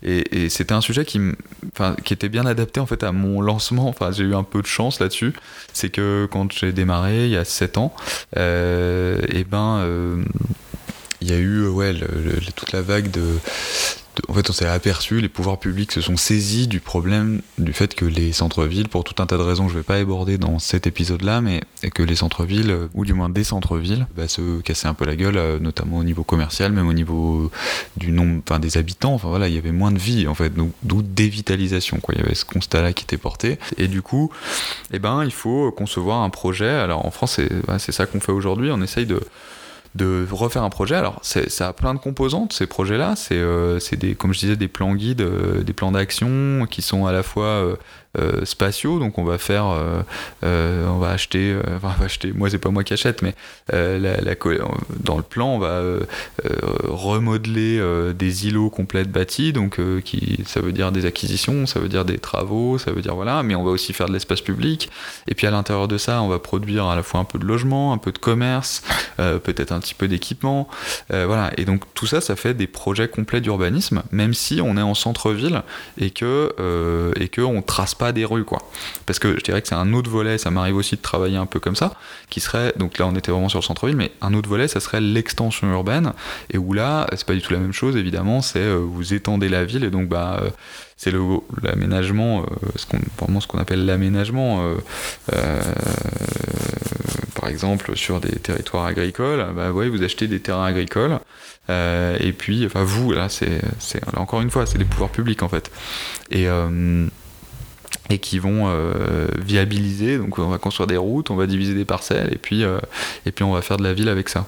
et, c'était un sujet qui, qui était bien adapté en fait à mon lancement. Enfin, j'ai eu un peu de chance là-dessus. C'est que quand j'ai démarré il y a 7 ans, et ben euh, il y a eu ouais, toute la vague de, en fait, on s'est aperçu, les pouvoirs publics se sont saisis du problème du fait que les centres-villes, pour tout un tas de raisons que je vais pas aborder dans cet épisode-là, mais que les centres-villes, ou du moins des centres-villes, bah, se cassaient un peu la gueule, euh, notamment au niveau commercial, même au niveau du nombre, des habitants. Enfin voilà, il y avait moins de vie en fait, d'où dévitalisation. Quoi. Il y avait ce constat-là qui était porté, et du coup, eh ben, il faut concevoir un projet. Alors en France, c'est ça qu'on fait aujourd'hui. On essaye de de refaire un projet. Alors, ça a plein de composantes, ces projets-là. C'est, euh, des, comme je disais, des plans guides, euh, des plans d'action qui sont à la fois euh, spatiaux. Donc on va faire, euh, euh, on va acheter, enfin on va acheter. Moi c'est pas moi qui achète, mais la, dans le plan on va remodeler des îlots complètes bâtis. Donc qui, ça veut dire des acquisitions, ça veut dire des travaux, ça veut dire voilà. Mais on va aussi faire de l'espace public. Et puis à l'intérieur de ça, on va produire à la fois un peu de logement, un peu de commerce, peut-être un petit peu d'équipement. voilà. Et donc tout ça, ça fait des projets complets d'urbanisme, même si on est en centre-ville et que et que on trace pas pas des rues, quoi. Parce que je dirais que c'est un autre volet, ça m'arrive aussi de travailler un peu comme ça, qui serait, donc là on était vraiment sur le centre-ville, mais un autre volet, ça serait l'extension urbaine, et où là, c'est pas du tout la même chose, évidemment, c'est euh, vous étendez la ville, et donc bah euh, c'est l'aménagement, euh, ce qu'on, vraiment ce qu'on appelle l'aménagement. par exemple, sur des territoires agricoles, bah ouais, vous achetez des terrains agricoles, et puis, enfin vous, là, c'est, c'est encore une fois, c'est les pouvoirs publics en fait. Et et qui vont euh, viabiliser. Donc on va construire des routes, on va diviser des parcelles et puis, euh, et puis on va faire de la ville avec ça.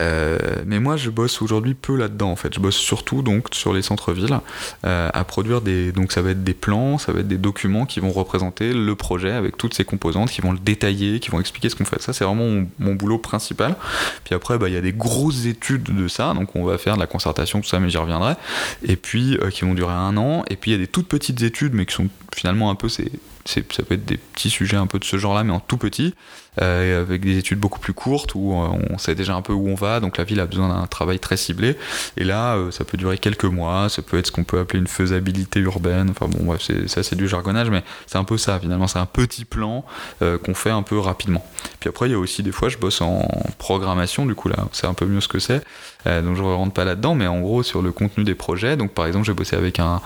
Euh, mais moi, je bosse aujourd'hui peu là-dedans. En fait, je bosse surtout donc sur les centres-villes euh, à produire des. Donc, ça va être des plans, ça va être des documents qui vont représenter le projet avec toutes ses composantes, qui vont le détailler, qui vont expliquer ce qu'on fait. Ça, c'est vraiment mon, boulot principal. Puis après, bah, il y a des grosses études de ça. Donc, on va faire de la concertation, tout ça, mais j'y reviendrai. Et puis, euh, qui vont durer un an. Et puis, il y a des toutes petites études, mais qui sont finalement un peu ces ça peut être des petits sujets un peu de ce genre-là, mais en tout petit, euh, avec des études beaucoup plus courtes où euh, on sait déjà un peu où on va, donc la ville a besoin d'un travail très ciblé. Et là, euh, ça peut durer quelques mois, ça peut être ce qu'on peut appeler une faisabilité urbaine. Enfin bon, bref, ça c'est du jargonnage, mais c'est un peu ça finalement. C'est un petit plan qu'on fait un peu rapidement. Puis après, il y a aussi des fois, je bosse en programmation, du coup là, c'est un peu mieux ce que c'est. donc je ne rentre pas là-dedans, mais en gros sur le contenu des projets. Donc par exemple, j'ai bossé avec un,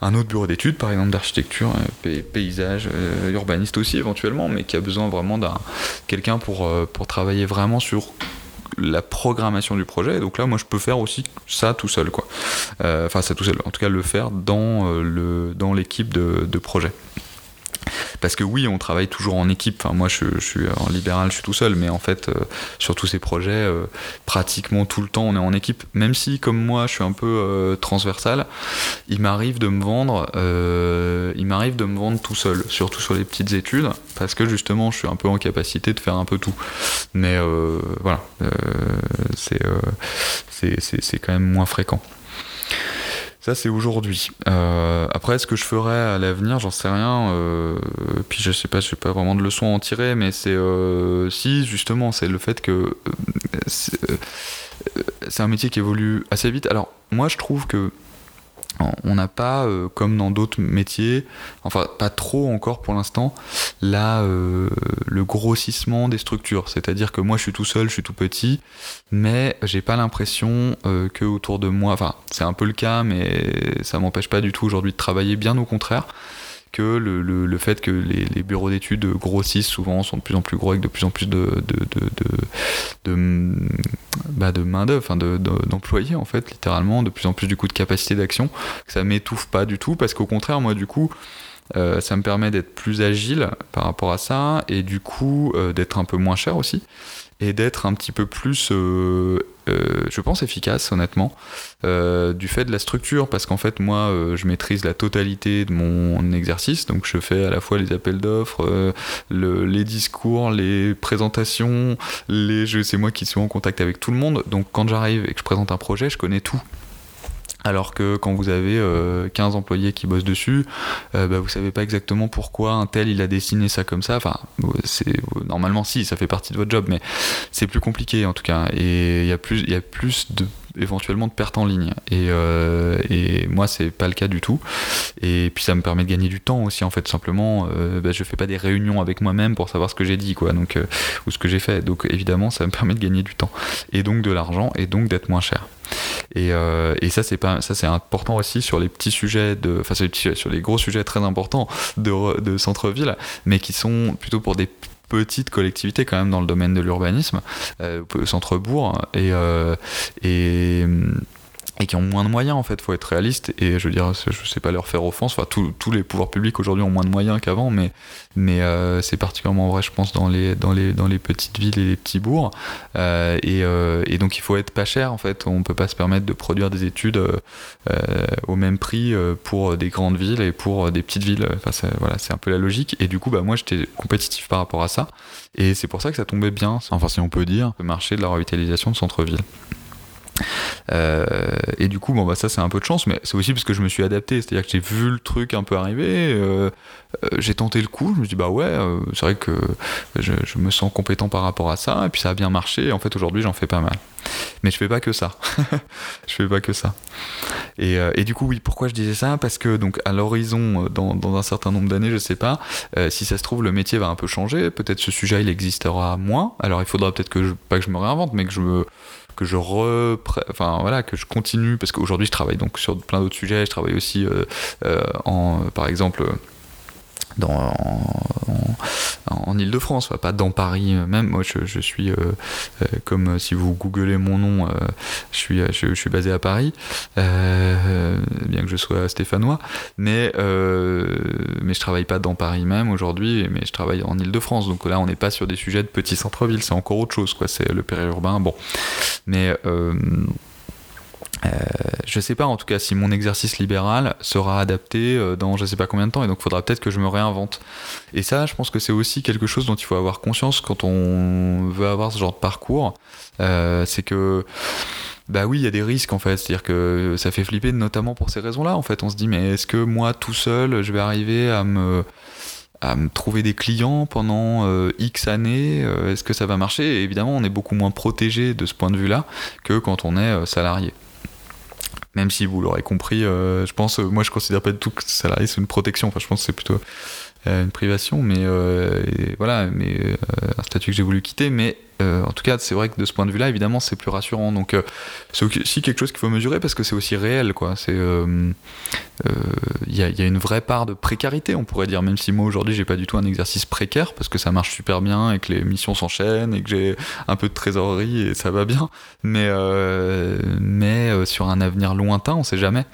un autre bureau d'études, par exemple d'architecture, paysage, urbaniste aussi éventuellement, mais qui a besoin vraiment d'un quelqu'un pour, euh, pour travailler vraiment sur la programmation du projet. Et donc là, moi, je peux faire aussi ça tout seul, quoi. Euh, enfin, ça tout seul. En tout cas, le faire dans euh, le dans l'équipe de, de projet. Parce que oui, on travaille toujours en équipe. Enfin, moi, je, suis en libéral, je suis tout seul, mais en fait, euh, sur tous ces projets, euh, pratiquement tout le temps, on est en équipe. Même si, comme moi, je suis un peu euh, transversal, il m'arrive de me vendre, il m'arrive de me vendre tout seul, surtout sur les petites études, parce que justement, je suis un peu en capacité de faire un peu tout. Mais voilà, c'est c'est quand même moins fréquent. Ça, c'est aujourd'hui. Euh, après, ce que je ferai à l'avenir, j'en sais rien. Euh, puis je sais pas, je sais pas vraiment de leçons à en tirer, mais c'est euh, si justement, c'est le fait que c'est un métier qui évolue assez vite. Alors, moi, je trouve que on n'a pas, euh, comme dans d'autres métiers, enfin pas trop encore pour l'instant, là euh, le grossissement des structures. C'est-à-dire que moi je suis tout seul, je suis tout petit, mais j'ai pas l'impression euh, que autour de moi, enfin c'est un peu le cas, mais ça m'empêche pas du tout aujourd'hui de travailler, bien au contraire que le, le, fait que les, bureaux d'études grossissent souvent, sont de plus en plus gros avec de plus en plus de, de, de, de, bah de main d'œuvre, d'employés en fait, littéralement, de plus en plus du coup de capacité d'action, que ça m'étouffe pas du tout, parce qu'au contraire, moi du coup, euh, ça me permet d'être plus agile par rapport à ça et du coup euh, d'être un peu moins cher aussi et d'être un petit peu plus, euh, euh, je pense, efficace, honnêtement, euh, du fait de la structure, parce qu'en fait, moi, je maîtrise la totalité de mon exercice, donc je fais à la fois les appels d'offres, les discours, les présentations, les, c'est moi qui suis en contact avec tout le monde, donc quand j'arrive et que je présente un projet, je connais tout. Alors que quand vous avez 15 euh, employés qui bossent dessus, euh, bah, vous savez pas exactement pourquoi un tel il a dessiné ça comme ça. Enfin, c'est normalement si, ça fait partie de votre job, mais c'est plus compliqué en tout cas. Et il y a plus, il y a plus de éventuellement de pertes en ligne. Et, euh, et moi, c'est pas le cas du tout. Et puis ça me permet de gagner du temps aussi, en fait, simplement. Euh, bah, je fais pas des réunions avec moi-même pour savoir ce que j'ai dit, quoi, donc, euh, ou ce que j'ai fait. Donc évidemment, ça me permet de gagner du temps. Et donc de l'argent, et donc d'être moins cher. Et, euh, et, ça c'est pas ça c'est important aussi sur les petits sujets de enfin sur les, sur les gros sujets très importants de, de centre-ville mais qui sont plutôt pour des petite collectivité quand même dans le domaine de l'urbanisme, euh, centre-bourg, et, euh, et et qui ont moins de moyens en fait, faut être réaliste. Et je veux dire, je sais pas leur faire offense, enfin tous les pouvoirs publics aujourd'hui ont moins de moyens qu'avant, mais, mais euh, c'est particulièrement vrai je pense dans les, dans, les, dans les petites villes et les petits bourgs. Euh, et, euh, et, donc il faut être pas cher en fait, on peut pas se permettre de produire des études au même prix pour des grandes villes et pour des petites villes, enfin voilà c'est un peu la logique. Et du coup bah moi j'étais compétitif par rapport à ça. Et c'est pour ça que ça tombait bien, enfin si on peut dire, le marché de la revitalisation de centre-ville. Et du coup, bon, bah, ça, c'est un peu de chance, mais c'est aussi parce que je me suis adapté. C'est-à-dire que j'ai vu le truc un peu arriver, j'ai tenté le coup, je me dis, bah ouais, c'est vrai que je, me sens compétent par rapport à ça, et puis ça a bien marché. Et en fait, aujourd'hui, j'en fais pas mal. Mais je fais pas que ça. je fais pas que ça. Et, du coup, oui, pourquoi je disais ça? Parce que, donc, à l'horizon, dans, dans, un certain nombre d'années, je sais pas, si ça se trouve, le métier va un peu changer. Peut-être ce sujet, il existera moins. Alors, il faudra peut-être que je, pas que je me réinvente, mais que je me que je repre... enfin voilà que je continue parce qu'aujourd'hui je travaille donc sur plein d'autres sujets. Je travaille aussi euh, euh, en par exemple dans, en, en Ile-de-France, pas dans Paris même. Moi, je, suis, euh, euh, comme si vous googlez mon nom, euh, je, suis, basé à Paris, euh, bien que je sois stéphanois, mais, mais je travaille pas dans Paris même aujourd'hui, mais je travaille en Ile-de-France. Donc là, on n'est pas sur des sujets de petits centres-villes, c'est encore autre chose, quoi. C'est le périurbain, bon. Mais euh, je sais pas en tout cas si mon exercice libéral sera adapté euh, dans je sais pas combien de temps et donc il faudra peut-être que je me réinvente. Et ça, je pense que c'est aussi quelque chose dont il faut avoir conscience quand on veut avoir ce genre de parcours. Euh, c'est que bah oui, il y a des risques en fait, c'est-à-dire que ça fait flipper notamment pour ces raisons-là. En fait, on se dit mais est-ce que moi tout seul, je vais arriver à me trouver des clients pendant euh, X années, est-ce que ça va marcher? Et évidemment, on est beaucoup moins protégé de ce point de vue-là que quand on est salarié même si vous l'aurez compris, euh, je pense, euh, moi je considère pas du tout que salarié c'est une protection, enfin je pense que c'est plutôt euh, une privation, mais et voilà, mais un statut que j'ai voulu quitter, mais en tout cas, c'est vrai que de ce point de vue-là, évidemment, c'est plus rassurant. Donc, c'est aussi quelque chose qu'il faut mesurer parce que c'est aussi réel. C'est, il y, a une vraie part de précarité, on pourrait dire, même si moi aujourd'hui, j'ai pas du tout un exercice précaire parce que ça marche super bien et que les missions s'enchaînent et que j'ai un peu de trésorerie et ça va bien. Mais, mais sur un avenir lointain, on sait jamais.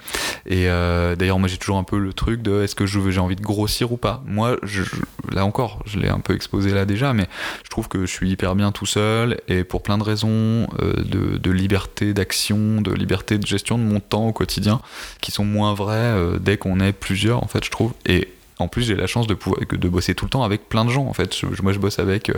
Et d'ailleurs, moi, j'ai toujours un peu le truc de est-ce que j'ai envie de grossir ou pas. Moi, là encore, je l'ai un peu exposé là déjà, mais je trouve que je suis hyper bien tout et pour plein de raisons euh, de, liberté d'action, de liberté de gestion de mon temps au quotidien qui sont moins vraies euh, dès qu'on est plusieurs en fait je trouve en plus, j'ai la chance de, pouvoir, de bosser tout le temps avec plein de gens. En fait, moi, je bosse avec euh,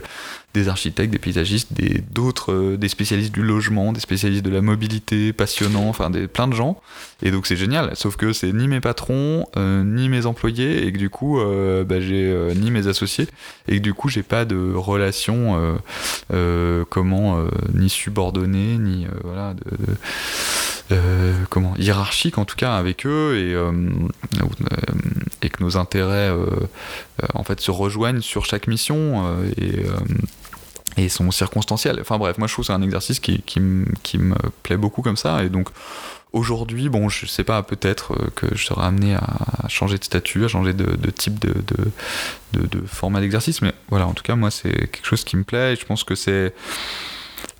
des architectes, des paysagistes, des d'autres, euh, des spécialistes du logement, des spécialistes de la mobilité, passionnants, enfin, des, plein de gens. Et donc, c'est génial. Sauf que c'est ni mes patrons, euh, ni mes employés, et que du coup, bah, j'ai ni mes associés, et que du coup, j'ai pas de relation, comment, ni subordonnée, ni voilà, euh, comment hiérarchique en tout cas avec eux et, euh, et que nos intérêts euh, en fait se rejoignent sur chaque mission et et sont circonstanciels. Enfin bref, moi je trouve que c'est un exercice qui, qui, qui, me plaît beaucoup comme ça. Et donc aujourd'hui, bon, je sais pas, peut-être que je serai amené à changer de statut, à changer de, de type de, de, de, de format d'exercice. Mais voilà, en tout cas, moi c'est quelque chose qui me plaît et je pense que c'est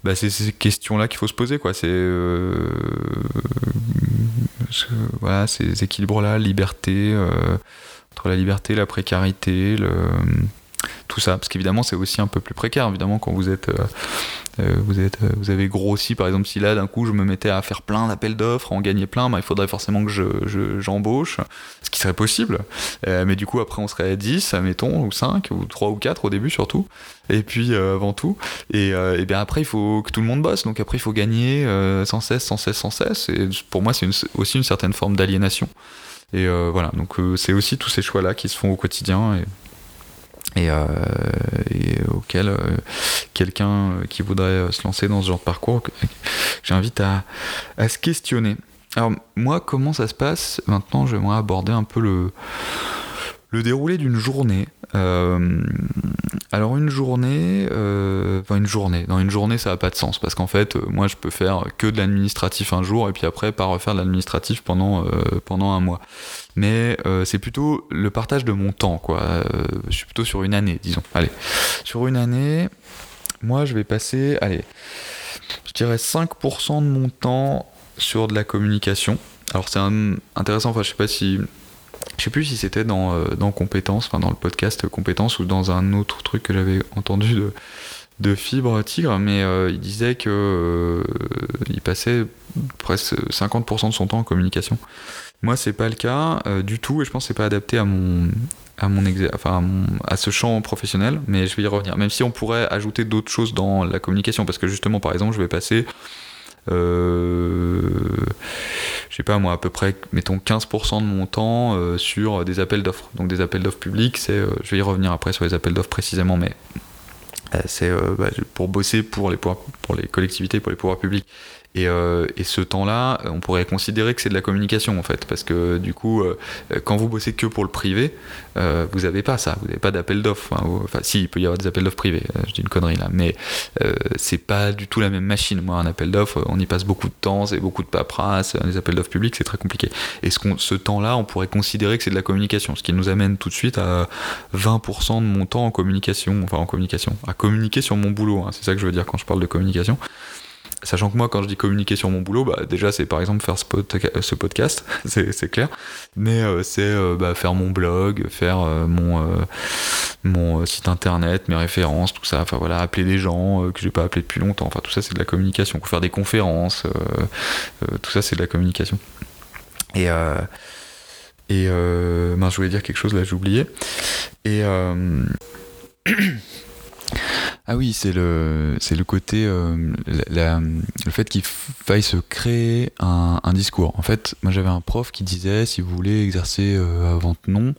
bah, c'est ces questions-là qu'il faut se poser, quoi. C'est euh, voilà, ces équilibres-là, liberté euh, entre la liberté, la précarité, le tout ça, parce qu'évidemment c'est aussi un peu plus précaire, évidemment quand vous êtes, euh, euh vous êtes, euh, vous avez grossi, par exemple si là d'un coup je me mettais à faire plein d'appels d'offres, en gagner plein, bah, il faudrait forcément que je, j'embauche, ce qui serait possible, mais du coup après on serait 10, admettons, ou 5, ou 3 ou 4 au début surtout, et puis avant tout, et, et, bien après il faut que tout le monde bosse, donc après il faut gagner sans cesse, sans cesse, sans cesse, et pour moi c'est aussi une certaine forme d'aliénation. Et voilà, donc c'est aussi tous ces choix-là qui se font au quotidien. Et, euh, et auquel euh, quelqu'un qui voudrait se lancer dans ce genre de parcours, j'invite à, à, se questionner. Alors moi, comment ça se passe? Maintenant, j'aimerais aborder un peu le, le déroulé d'une journée. Euh, alors une journée, euh, enfin une journée, dans une journée ça n'a pas de sens parce qu'en fait euh, moi je peux faire que de l'administratif un jour et puis après pas refaire de l'administratif pendant, pendant un mois. Mais c'est plutôt le partage de mon temps quoi. je suis plutôt sur une année disons. Allez, sur une année, moi je vais passer, allez, je dirais 5% de mon temps sur de la communication. Alors c'est intéressant, enfin je sais pas si je sais plus si c'était dans, euh, dans Compétences, enfin dans le podcast Compétences ou dans un autre truc que j'avais entendu de, de Fibre Tigre, mais euh, il disait que euh, il passait presque 50% de son temps en communication. Moi, c'est pas le cas euh, du tout, et je pense que c'est pas adapté à mon à mon, enfin, à, à ce champ professionnel, mais je vais y revenir. Même si on pourrait ajouter d'autres choses dans la communication, parce que justement, par exemple, je vais passer je sais pas moi, à peu près, mettons 15% de mon temps euh, sur des appels d'offres. Donc des appels d'offres publics, c'est, je vais y revenir après sur les appels d'offres précisément, mais c'est bah, pour bosser pour les, pour les collectivités, pour les pouvoirs publics. Et, euh, et, ce temps-là, on pourrait considérer que c'est de la communication en fait, parce que du coup, euh, quand vous bossez que pour le privé, euh, vous n'avez pas ça, vous n'avez pas d'appel d'offres. Hein, enfin, si, il peut y avoir des appels d'offres privés, je dis une connerie là, mais c'est pas du tout la même machine. Moi, un appel d'offres, on y passe beaucoup de temps, c'est beaucoup de paperasse, les appels d'offres publics, c'est très compliqué. Et ce, ce temps-là, on pourrait considérer que c'est de la communication, ce qui nous amène tout de suite à 20% de mon temps en communication, enfin en communication, à communiquer sur mon boulot, hein, c'est ça que je veux dire quand je parle de communication. Sachant que moi, quand je dis communiquer sur mon boulot, bah, déjà, c'est par exemple faire ce, podcast, c'est clair. Mais euh, c'est euh, bah, faire mon blog, faire euh, mon, mon site internet, mes références, tout ça. Enfin voilà, appeler des gens que j'ai pas appelé depuis longtemps. Enfin, tout ça, c'est de la communication. Faire des conférences, tout ça, c'est de la communication. Et. je voulais dire quelque chose, là, j'ai oublié. Et. Ah oui, c'est le, c'est le côté, euh, le fait qu'il faille se créer un, discours. En fait, moi j'avais un prof qui disait si vous voulez exercer euh, à votre nom,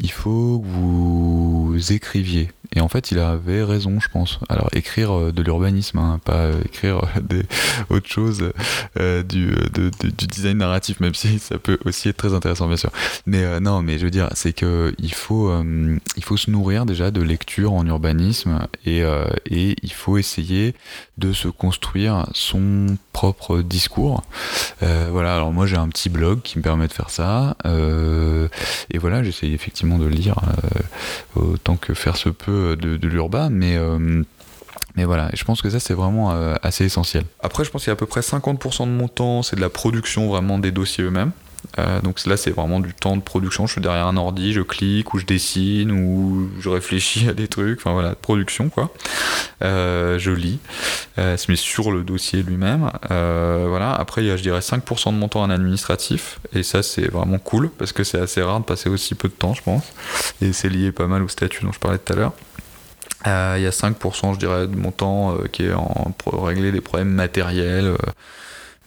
il faut que vous écriviez. Et en fait, il avait raison, je pense. Alors, écrire euh, de l'urbanisme, hein, pas écrire des, autre chose du, design narratif, même si ça peut aussi être très intéressant, bien sûr. Mais non, mais je veux dire, c'est que il faut, il faut se nourrir déjà de lecture en urbanisme et euh, et il faut essayer de se construire son propre discours. Euh, voilà, alors moi j'ai un petit blog qui me permet de faire ça, euh, et voilà, j'essaie effectivement de lire autant que faire se peut de, l'urbain, mais mais voilà, je pense que ça c'est vraiment assez essentiel. Après, je pense qu'il y a à peu près 50% de mon temps, c'est de la production vraiment des dossiers eux-mêmes. Euh, donc là, c'est vraiment du temps de production. Je suis derrière un ordi, je clique ou je dessine ou je réfléchis à des trucs. Enfin voilà, production quoi. Euh, je lis, euh, mais sur le dossier lui-même. voilà. Après, il y a, je dirais, 5% de mon temps en administratif. Et ça, c'est vraiment cool parce que c'est assez rare de passer aussi peu de temps, je pense. Et c'est lié pas mal au statut dont je parlais tout à l'heure. Il y a 5%, je dirais, de mon temps qui est en, pour régler des problèmes matériels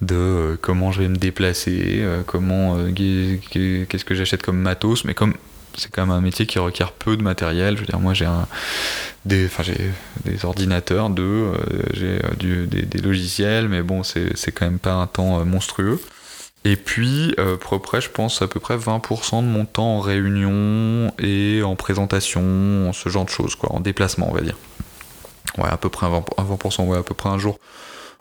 de euh, comment je vais me déplacer, euh, comment euh, qu'est-ce que j'achète comme matos, mais comme c'est quand même un métier qui requiert peu de matériel. Je veux dire, moi j'ai des, enfin, j'ai des ordinateurs, deux, j'ai des, logiciels, mais bon, c'est quand même pas un temps monstrueux. Et puis, pour près, je pense à peu près 20% de mon temps en réunion et en présentation, ce genre de choses, quoi, en déplacement, on va dire. Ouais, à peu près 20%, 20% ouais, à peu près un jour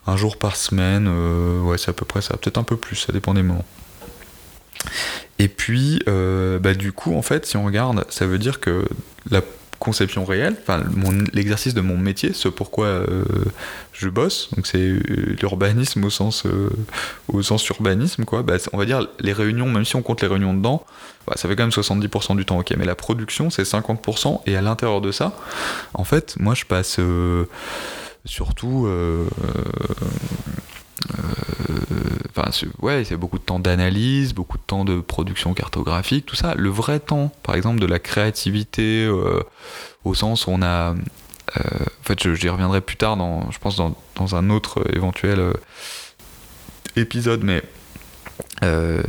un jour par semaine, euh, ouais, c'est à peu près ça, peut-être un peu plus, ça dépend des moments. Et puis, euh, bah, du coup, en fait, si on regarde, ça veut dire que la conception réelle, enfin l'exercice de mon métier, ce pourquoi euh, je bosse, donc c'est l'urbanisme au sens au sens urbanisme quoi. Bah, on va dire les réunions, même si on compte les réunions dedans, bah, ça fait quand même 70% du temps, ok. Mais la production c'est 50% et à l'intérieur de ça, en fait, moi je passe surtout euh, euh, enfin ouais c'est beaucoup de temps d'analyse beaucoup de temps de production cartographique tout ça. Le vrai temps par exemple de la créativité euh, au sens où on a en fait j'y reviendrai plus tard dans je pense dans un autre éventuel épisode mais euh,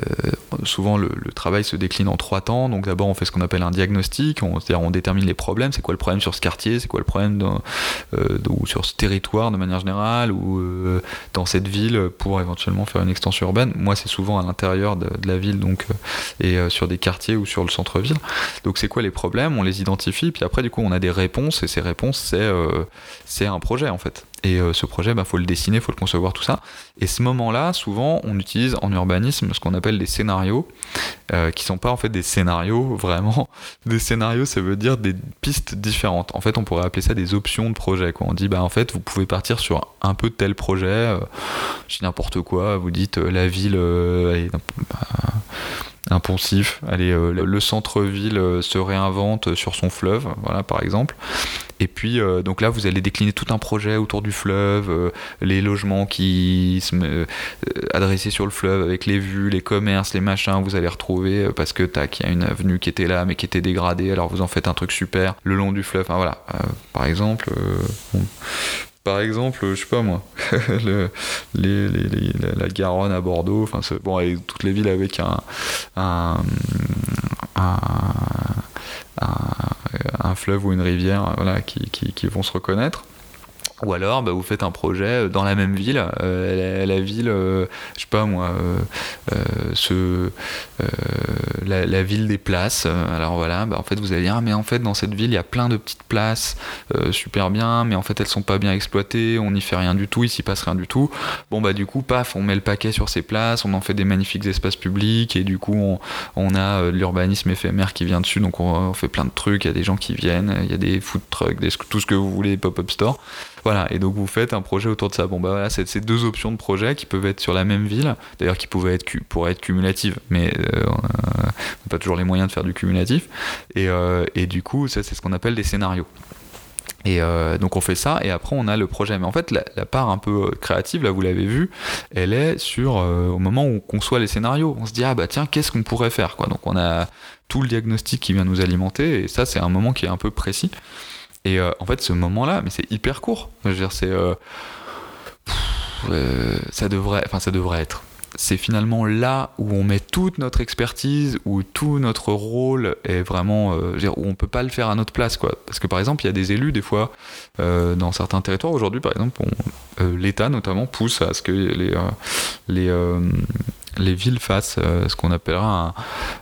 souvent, le, travail se décline en trois temps. Donc, d'abord, on fait ce qu'on appelle un diagnostic. On, c'est-à-dire, on détermine les problèmes. C'est quoi le problème sur ce quartier? C'est quoi le problème euh, sur ce territoire de manière générale ou euh, dans cette ville pour éventuellement faire une extension urbaine? Moi, c'est souvent à l'intérieur de, la ville, donc et sur des quartiers ou sur le centre-ville. Donc, c'est quoi les problèmes? On les identifie. Puis après, du coup, on a des réponses. Et ces réponses, c'est c'est un projet en fait. Et euh, ce projet, il bah, faut le dessiner, il faut le concevoir, tout ça. Et ce moment-là, souvent, on utilise en urbanisme ce qu'on appelle des scénarios, euh, qui sont pas en fait des scénarios, vraiment. Des scénarios, ça veut dire des pistes différentes. En fait, on pourrait appeler ça des options de projet. Quoi. On dit, bah, en fait, vous pouvez partir sur un peu tel projet, euh, je n'importe quoi, vous dites la ville, un poncif. Allez, euh, le centre-ville euh, se réinvente sur son fleuve, voilà par exemple. Et puis euh, donc là, vous allez décliner tout un projet autour du fleuve, les logements qui se adressés sur le fleuve avec les vues, les commerces, les machins. Vous allez retrouver parce que tac, il y a une avenue qui était là mais qui était dégradée. Alors vous en faites un truc super le long du fleuve. Voilà, par exemple par exemple, je sais pas moi, la Garonne à Bordeaux, enfin bon, toutes les villes avec un, un, fleuve ou une rivière voilà, qui, qui vont se reconnaître. Ou alors, bah, vous faites un projet dans la même ville, euh, la, ville, euh, je sais pas moi, euh, la, ville des places. alors voilà, bah, en fait, vous allez dire, ah, mais en fait, dans cette ville, il y a plein de petites places super bien, mais en fait, elles sont pas bien exploitées, on n'y fait rien du tout, il s'y passe rien du tout. Bon, bah, du coup, paf, on met le paquet sur ces places, on en fait des magnifiques espaces publics, et du coup, on, a l'urbanisme éphémère qui vient dessus, donc on, fait plein de trucs, il y a des gens qui viennent, il y a des food trucks, tout ce que vous voulez, pop-up store. Voilà, et donc vous faites un projet autour de ça. Bon, bah voilà, c'est ces deux options de projet qui peuvent être sur la même ville, d'ailleurs qui pouvaient être, pourraient être cumulatives, mais euh, on n'a pas toujours les moyens de faire du cumulatif. Et, euh, et du coup, ça, c'est ce qu'on appelle des scénarios. Et euh, donc on fait ça et après on a le projet. Mais en fait la, part un peu créative, là vous l'avez vu, elle est sur au moment où on conçoit les scénarios. On se dit ah bah tiens qu'est-ce qu'on pourrait faire quoi. Donc on a tout le diagnostic qui vient nous alimenter et ça c'est un moment qui est un peu précis. Et euh, en fait, ce moment-là, mais c'est hyper court. Je c'est. Euh, euh, ça devrait. Enfin, ça devrait être. C'est finalement là où on met toute notre expertise, où tout notre rôle est vraiment. Dire, où on peut pas le faire à notre place, quoi. Parce que par exemple, il y a des élus, des fois, dans certains territoires, aujourd'hui, par exemple, l'État notamment pousse à ce que les. les les villes fassent euh, ce qu'on appellera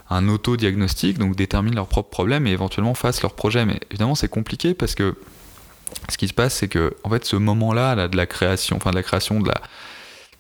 un, auto-diagnostic, donc déterminent leurs propres problèmes et éventuellement fassent leur projet. Mais évidemment, c'est compliqué parce que ce qui se passe, c'est que en fait, ce moment-là, là, de la création, enfin de la création de la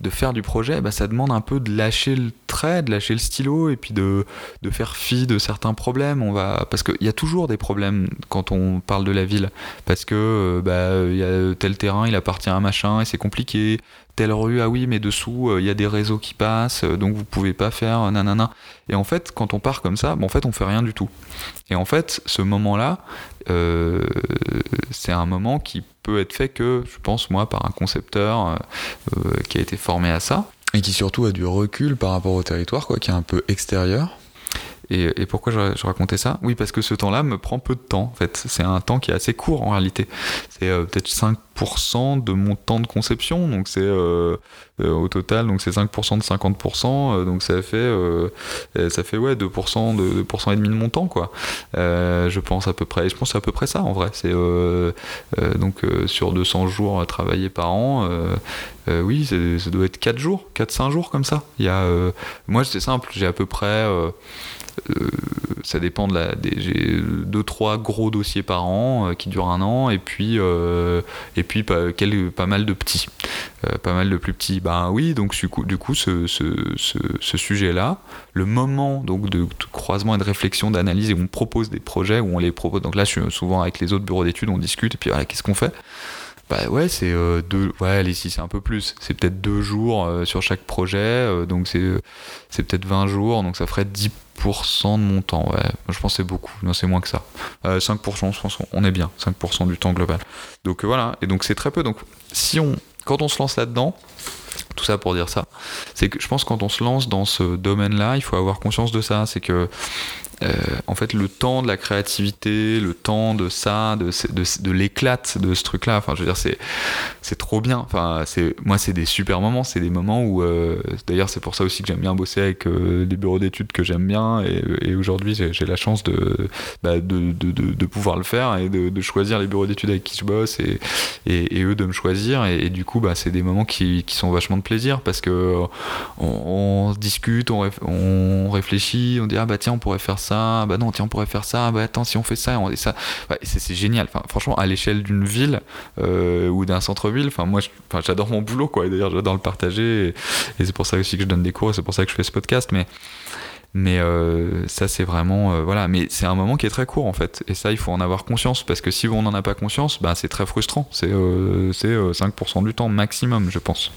de faire du projet, bah, ça demande un peu de lâcher le trait, de lâcher le stylo et puis de, de faire fi de certains problèmes. On va parce qu'il y a toujours des problèmes quand on parle de la ville parce que euh, bah, y a tel terrain, il appartient à un machin et c'est compliqué. Telle rue, ah oui, mais dessous, euh, il y a des réseaux qui passent, euh, donc vous pouvez pas faire nanana. Et en fait, quand on part comme ça, bon, en fait, on fait rien du tout. Et en fait, ce moment-là, c'est un moment qui peut être fait que, je pense, moi, par un concepteur euh, euh, qui a été formé à ça. Et qui surtout a du recul par rapport au territoire, quoi, qui est un peu extérieur. Et, pourquoi je, racontais ça? Oui, parce que ce temps-là me prend peu de temps, en fait. C'est un temps qui est assez court, en réalité. C'est euh, peut-être 5% de mon temps de conception, donc c'est au total, donc c'est 5% de 50%, donc ça fait, ça fait ouais, 2%, de, 2% et demi de mon temps, quoi. je pense à peu près, je pense à peu près ça, en vrai. C'est donc sur 200 jours travaillés par an, oui, ça doit être 4 jours, 4-5 jours comme ça. Il y a, moi, c'est simple, j'ai à peu près euh, ça dépend de la. J'ai deux trois gros dossiers par an euh, qui durent un an et puis euh, et puis pas, pas mal de petits, pas mal de plus petits. Ben oui, donc du coup, ce, ce, sujet-là, le moment donc de, croisement et de réflexion, d'analyse et on propose des projets où on les propose. Donc là, je suis souvent avec les autres bureaux d'études, on discute et puis voilà, qu'est-ce qu'on fait? Bah ouais, c'est deux. Ouais, allez, si c'est un peu plus. C'est peut-être deux jours sur chaque projet, donc c'est peut-être 20 jours, donc ça ferait 10% de mon temps, ouais. Je pense que c'est beaucoup. Non, c'est moins que ça. 5%, euh, je pense qu'on est bien. 5% du temps global. Donc euh, voilà. Et donc c'est très peu. Donc si on, quand on se lance là-dedans, tout ça pour dire ça, c'est que je pense que quand on se lance dans ce domaine-là, il faut avoir conscience de ça. C'est que euh, en fait, le temps de la créativité, le temps de ça, de, de, de l'éclate de ce truc-là, enfin, je veux dire, c'est, c'est trop bien. Enfin, c'est, moi, c'est des super moments. C'est des moments où, euh, d'ailleurs, c'est pour ça aussi que j'aime bien bosser avec euh, des bureaux d'études que j'aime bien. Et, aujourd'hui, j'ai, la chance de, bah, de, de, de, pouvoir le faire et de, choisir les bureaux d'études avec qui je bosse et, et, eux de me choisir. Et, du coup, bah, c'est des moments qui, qui, sont vachement de plaisir parce que on, on discute, on, on réfléchit, on dit, ah bah tiens, on pourrait faire ça bah non, tiens, on pourrait faire ça, bah attends, si on fait ça, on fait ça. c'est génial. Franchement, à l'échelle d'une ville euh, ou d'un centre-ville, enfin, moi, j'adore mon boulot, quoi. D'ailleurs, j'adore le partager. Et, c'est pour ça aussi que je donne des cours et c'est pour ça que je fais ce podcast. Mais, mais euh, ça, c'est vraiment. Euh, voilà. Mais c'est un moment qui est très court, en fait. Et ça, il faut en avoir conscience. Parce que si on n'en a pas conscience, bah, c'est très frustrant. C'est 5% du temps maximum, je pense.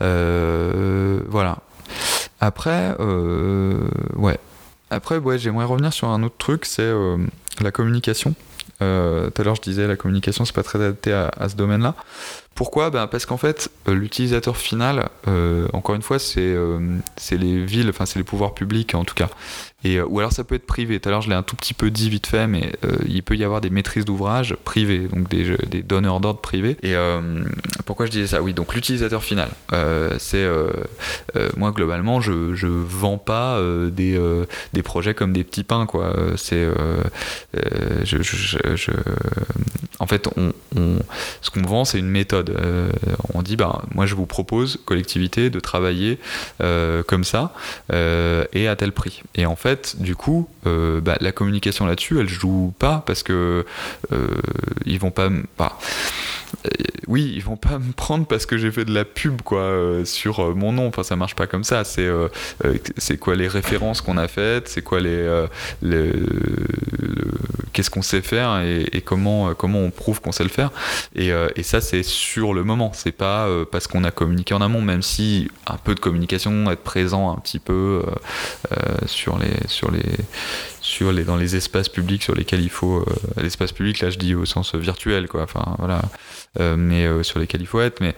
voilà. Après, ouais, après, ouais, j'aimerais revenir sur un autre truc, c'est euh, la communication. Euh, tout à l'heure, je disais la communication, c'est pas très adapté à, ce domaine-là. Pourquoi? Ben Parce qu'en fait, l'utilisateur final, encore une fois, c'est c'est les villes, enfin c'est les pouvoirs publics en tout cas. Et, ou alors ça peut être privé. Tout à l'heure, je l'ai un tout petit peu dit vite fait, mais il peut y avoir des maîtrises d'ouvrage privées, donc des, des donneurs d'ordre privés. Et pourquoi je disais ça? Oui, donc l'utilisateur final, c'est moi globalement, je je vends pas des projets comme des petits pains quoi. C'est en fait, ce qu'on vend, c'est une méthode. Euh, on dit, bah, moi, je vous propose, collectivité, de travailler euh, comme ça euh, et à tel prix. Et en fait, du coup, bah, la communication là-dessus, elle joue pas parce que ils vont pas. Bah, oui, ils vont pas me prendre parce que j'ai fait de la pub quoi sur mon nom. Enfin, ça marche pas comme ça. C'est c'est quoi les références qu'on a faites, c'est quoi les, qu'est-ce qu'on sait faire et, comment comment on prouve qu'on sait le faire. Et, euh, ça, c'est sur le moment. C'est pas euh, parce qu'on a communiqué en amont, même si un peu de communication, être présent un petit peu euh, sur les, sur les, sur les, dans les espaces publics sur lesquels il faut. L'espace public, là, je dis au sens virtuel, quoi. Enfin, voilà. mais sur lesquels il faut être. Mais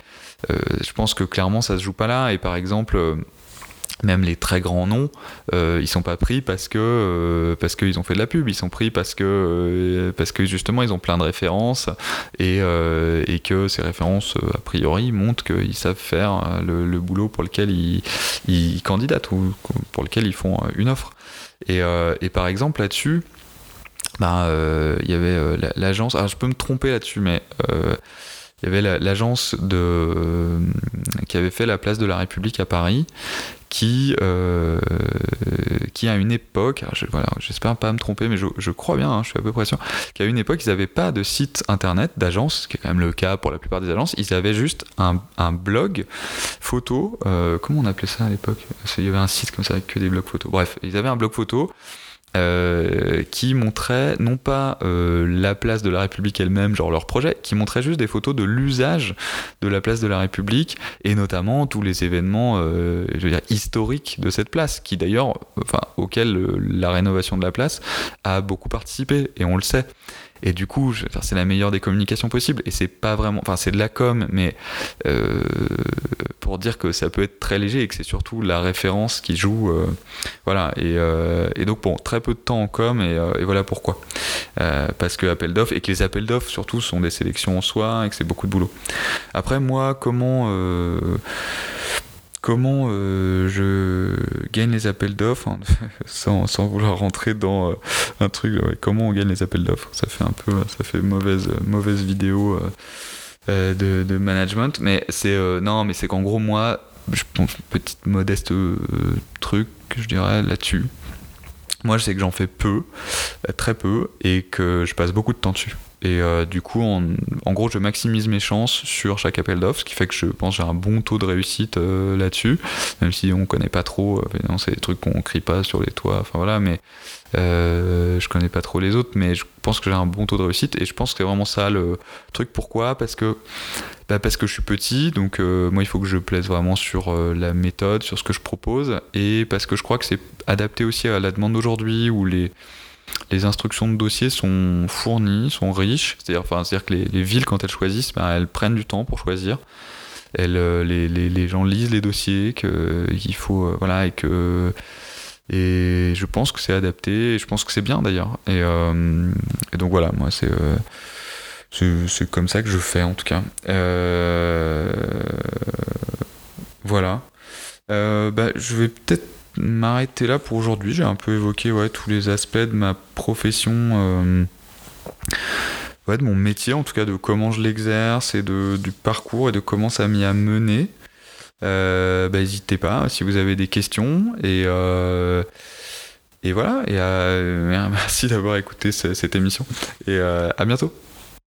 je pense que clairement, ça se joue pas là. Et par exemple même les très grands noms, euh, ils sont pas pris parce que euh, parce qu'ils ont fait de la pub, ils sont pris parce que euh, parce que justement ils ont plein de références et, euh, et que ces références a priori montrent qu'ils savent faire le, boulot pour lequel ils, ils, candidatent ou pour lequel ils font une offre. Et, et par exemple là-dessus, bah, il y avait l'agence. Alors je peux me tromper là-dessus, mais il y avait l'agence de qui avait fait la place de la République à Paris qui, euh, à une époque, voilà, j'espère pas me tromper, mais je, crois bien, hein, je suis à peu près sûr, qu'à une époque, ils n'avaient pas de site internet d'agence, ce qui est quand même le cas pour la plupart des agences, ils avaient juste un, un blog photo, euh, comment on appelait ça à l'époque? Il y avait un site comme ça avec que des blogs photos. Bref, ils avaient un blog photo euh, qui montrait non pas euh, la place de la République elle-même, genre leur projet, qui montrait juste des photos de l'usage de la place de la République et notamment tous les événements, euh, historiques de cette place, qui d'ailleurs, enfin, auxquels la rénovation de la place a beaucoup participé et on le sait. Et du coup, c'est la meilleure des communications possibles. Et c'est pas vraiment, enfin, c'est de la com, mais euh, pour dire que ça peut être très léger et que c'est surtout la référence qui joue. Euh, voilà. Et, euh, et, donc, bon, très peu de temps en com, et, et voilà pourquoi. parce que appel d'offres, et que les appels d'offres, surtout, sont des sélections en soi, et que c'est beaucoup de boulot. Après, moi, comment comment euh, je gagne les appels d'offres hein, sans, vouloir rentrer dans euh, un truc comment on gagne les appels d'offres. Ça fait un peu ça fait mauvaise mauvaise vidéo euh, de, management. Mais c'est non mais c'est qu'en gros moi je petite modeste truc je dirais là-dessus. Moi je sais que j'en fais peu très peu et que je passe beaucoup de temps dessus et euh, du coup, en, gros, je maximise mes chances sur chaque appel d'offres, ce qui fait que je pense que j'ai un bon taux de réussite euh, là-dessus, même si on connaît pas trop. Euh, c'est des trucs qu'on crie pas sur les toits, enfin voilà, mais je connais pas trop les autres, mais je pense que j'ai un bon taux de réussite et je pense que c'est vraiment ça le truc. Pourquoi? Parce que bah parce que je suis petit, donc moi il faut que je plaise vraiment sur la méthode, sur ce que je propose, et parce que je crois que c'est adapté aussi à la demande d'aujourd'hui où les les instructions de dossier sont fournies, sont riches. C'est-à-dire, enfin, que les, villes, quand elles choisissent, ben, elles prennent du temps pour choisir. Elles, euh, les, les, les, gens lisent les dossiers, qu'il faut, euh, voilà, et que et je pense que c'est adapté. Et je pense que c'est bien d'ailleurs. Et, euh, et, donc voilà, moi c'est c'est comme ça que je fais en tout cas. voilà. bah, je vais peut-être m'arrêter là pour aujourd'hui. J'ai un peu évoqué ouais, tous les aspects de ma profession, euh, ouais, de mon métier, en tout cas de comment je l'exerce et de, du parcours et de comment ça m'y a mené. Euh, bah, n'hésitez pas si vous avez des questions. Et, euh, et voilà. Et merci d'avoir écouté cette émission. Et à bientôt.